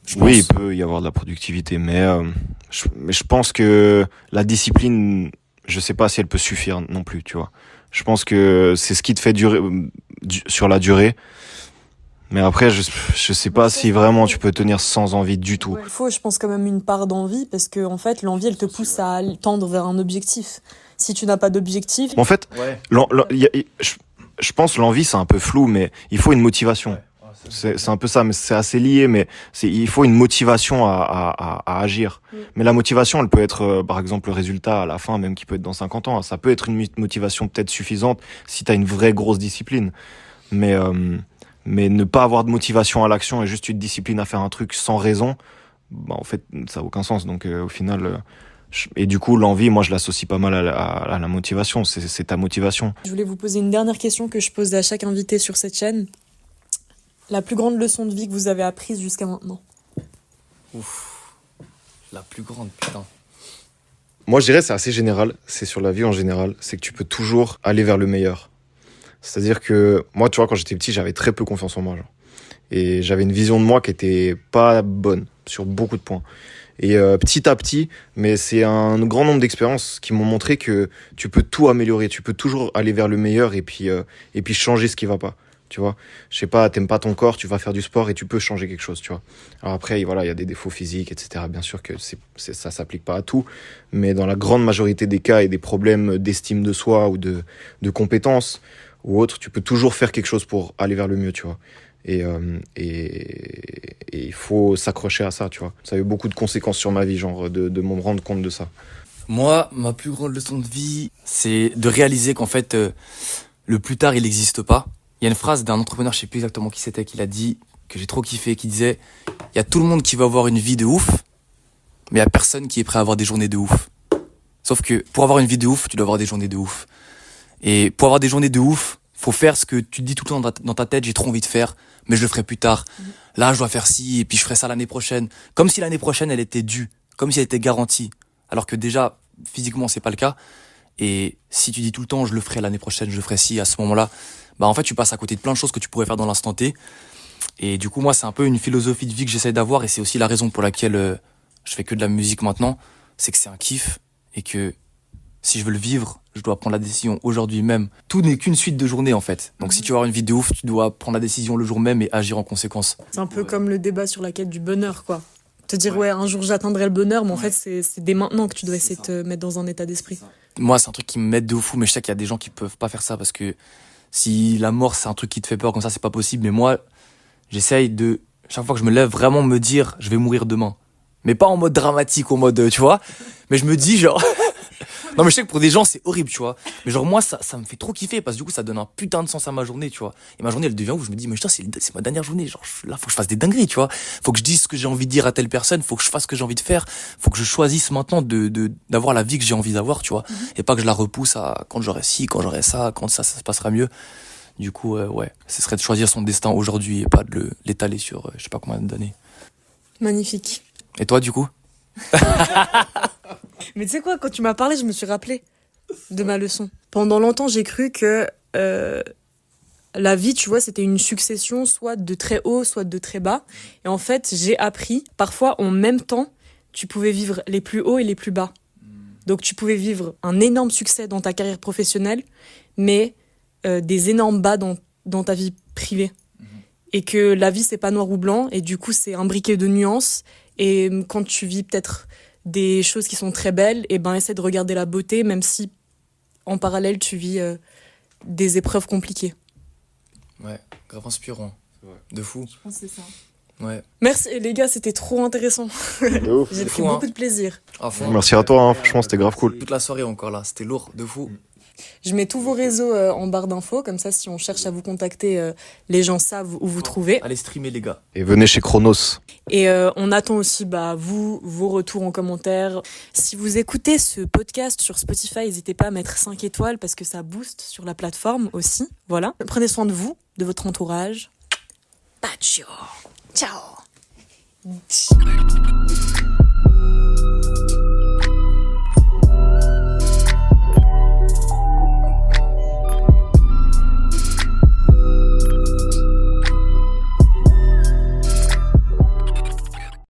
Je Oui, il peut y avoir de la productivité, mais, euh, je, mais je pense que la discipline, je sais pas si elle peut suffire non plus, tu vois. Je pense que c'est ce qui te fait durer du- sur la durée. Mais après, je, je sais pas si vraiment tu peux tenir sans envie du tout. Il faut, je pense, quand même une part d'envie, parce que, en fait, l'envie, elle te pousse à tendre vers un objectif. Si tu n'as pas d'objectif, En fait, Ouais. l'en- l'en- y a- y- je, je pense l'envie c'est un peu flou, mais il faut une motivation. C'est un peu ça, mais c'est assez lié, mais il faut une motivation à, à, à, à agir. Mm. Mais la motivation, elle peut être, euh, par exemple, le résultat à la fin, même qui peut être dans 50 ans. Ça peut être une motivation peut-être suffisante si tu as une vraie grosse discipline. Mais, euh, mais ne pas avoir de motivation à l'action et juste une discipline à faire un truc sans raison, bah, en fait, ça n'a aucun sens. Donc, euh, au final, euh, et du coup, l'envie, moi, je l'associe pas mal à, la- à la motivation. C'est ta motivation. je voulais vous poser une dernière question que je pose à chaque invité sur cette chaîne. La plus grande leçon de vie que vous avez apprise jusqu'à maintenant Ouf. La plus grande, putain. Moi, je dirais c'est assez général. C'est sur la vie en général. C'est que tu peux toujours aller vers le meilleur. C'est-à-dire que moi, tu vois, quand j'étais petit, j'avais très peu confiance en moi. Genre. Et j'avais une vision de moi qui était pas bonne sur beaucoup de points. Et euh, petit à petit, mais c'est un grand nombre d'expériences qui m'ont montré que tu peux tout améliorer. Tu peux toujours aller vers le meilleur et puis, euh, et puis changer ce qui va pas. Tu vois, je sais pas, t'aimes pas ton corps, tu vas faire du sport et tu peux changer quelque chose, tu vois. Alors après, voilà, il y a des défauts physiques, etc. Bien sûr que c'est, c'est, ça s'applique pas à tout, mais dans la grande majorité des cas et des problèmes d'estime de soi ou de, compétences ou autres, tu peux toujours faire quelque chose pour aller vers le mieux, tu vois. Et, euh, et il faut s'accrocher à ça, tu vois. Ça a eu beaucoup de conséquences sur ma vie, genre de, de me rendre compte de ça. Moi, ma plus grande leçon de vie, c'est de réaliser qu'en fait, euh, le plus tard, il n'existe pas. Il y a une phrase d'un entrepreneur, je sais plus exactement qui c'était, qui l'a dit, que j'ai trop kiffé, qui disait Il y a tout le monde qui va avoir une vie de ouf, mais il y a personne qui est prêt à avoir des journées de ouf. Sauf que pour avoir une vie de ouf, tu dois avoir des journées de ouf. Et pour avoir des journées de ouf, faut faire ce que tu te dis tout le temps dans ta- tête, j'ai trop envie de faire, mais je le ferai plus tard. Là, je dois faire ci, et puis je ferai ça l'année prochaine. Comme si l'année prochaine, elle était due, comme si elle était garantie. Alors que déjà, physiquement, c'est pas le cas. Et si tu dis tout le temps, je le ferai l'année prochaine, je le ferai ci, à ce moment-là, bah en fait, tu passes à côté de plein de choses que tu pourrais faire dans l'instant T. Et du coup, moi, c'est un peu une philosophie de vie que j'essaie d'avoir, et c'est aussi la raison pour laquelle euh, je fais que de la musique maintenant. C'est que c'est un kiff, et que si je veux le vivre, je dois prendre la décision aujourd'hui même. Tout n'est qu'une suite de journées, en fait. Donc si tu veux avoir une vie de ouf, tu dois prendre la décision le jour même et agir en conséquence. C'est un peu comme le débat sur la quête du bonheur, quoi. Te dire, Ouais. ouais, un jour j'atteindrai le bonheur, mais en Ouais. fait, c'est dès maintenant que tu dois essayer de te mettre dans un état d'esprit. Moi, c'est un truc qui me met de fou, mais je sais qu'il y a des gens qui peuvent pas faire ça parce que si la mort c'est un truc qui te fait peur comme ça, c'est pas possible. Mais moi, j'essaye de chaque fois que je me lève vraiment me dire, je vais mourir demain. Mais pas en mode dramatique, en mode, euh, tu vois. Mais je me dis genre. [laughs] non mais je sais que pour des gens c'est horrible, tu vois. Mais genre moi ça, ça me fait trop kiffer parce que du coup ça donne un putain de sens à ma journée, tu vois. Et ma journée elle devient où je me dis mais putain c'est c'est ma dernière journée, genre là faut que je fasse des dingueries, tu vois. Faut que je dise ce que j'ai envie de dire à telle personne, faut que je fasse ce que j'ai envie de faire, faut que je choisisse maintenant de de d'avoir la vie que j'ai envie d'avoir, tu vois. Et pas que je la repousse à quand j'aurai ci, quand j'aurai ça, quand ça ça se passera mieux. Du coup euh, ouais, ce serait de choisir son destin aujourd'hui et pas de le- l'étaler sur euh, je sais pas combien d'années. Magnifique. Et toi du coup? [laughs] Mais tu sais quoi, quand tu m'as parlé, je me suis rappelé de ma leçon. Pendant longtemps, j'ai cru que euh, la vie, tu vois, c'était une succession soit de très haut, soit de très bas. Et en fait, j'ai appris, parfois en même temps, tu pouvais vivre les plus hauts et les plus bas. Donc tu pouvais vivre un énorme succès dans ta carrière professionnelle, mais euh, des énormes bas dans, dans ta vie privée. Et que la vie, c'est pas noir ou blanc, et du coup, c'est imbriqué de nuances. Et euh, quand tu vis peut-être des choses qui sont très belles, et ben essaie de regarder la beauté, même si en parallèle tu vis euh, des épreuves compliquées. Ouais, grave inspirant. De fou. Je pense que c'est ça. Ouais. Merci les gars, c'était trop intéressant. De [laughs] ouf. J'ai pris fou, hein. beaucoup de plaisir. Merci à toi, hein, franchement, c'était grave cool. Toute la soirée encore là, c'était lourd, de fou. Je mets tous vos réseaux euh, en barre d'infos, comme ça si on cherche à vous contacter, euh, les gens savent où vous trouver. Allez streamer les gars. Et venez chez Chronos. Et euh, on attend aussi bah, vous, vos retours en commentaire. Si vous écoutez ce podcast sur Spotify, n'hésitez pas à mettre 5 étoiles parce que ça booste sur la plateforme aussi. Voilà. Prenez soin de vous, de votre entourage. Pacho. Ciao.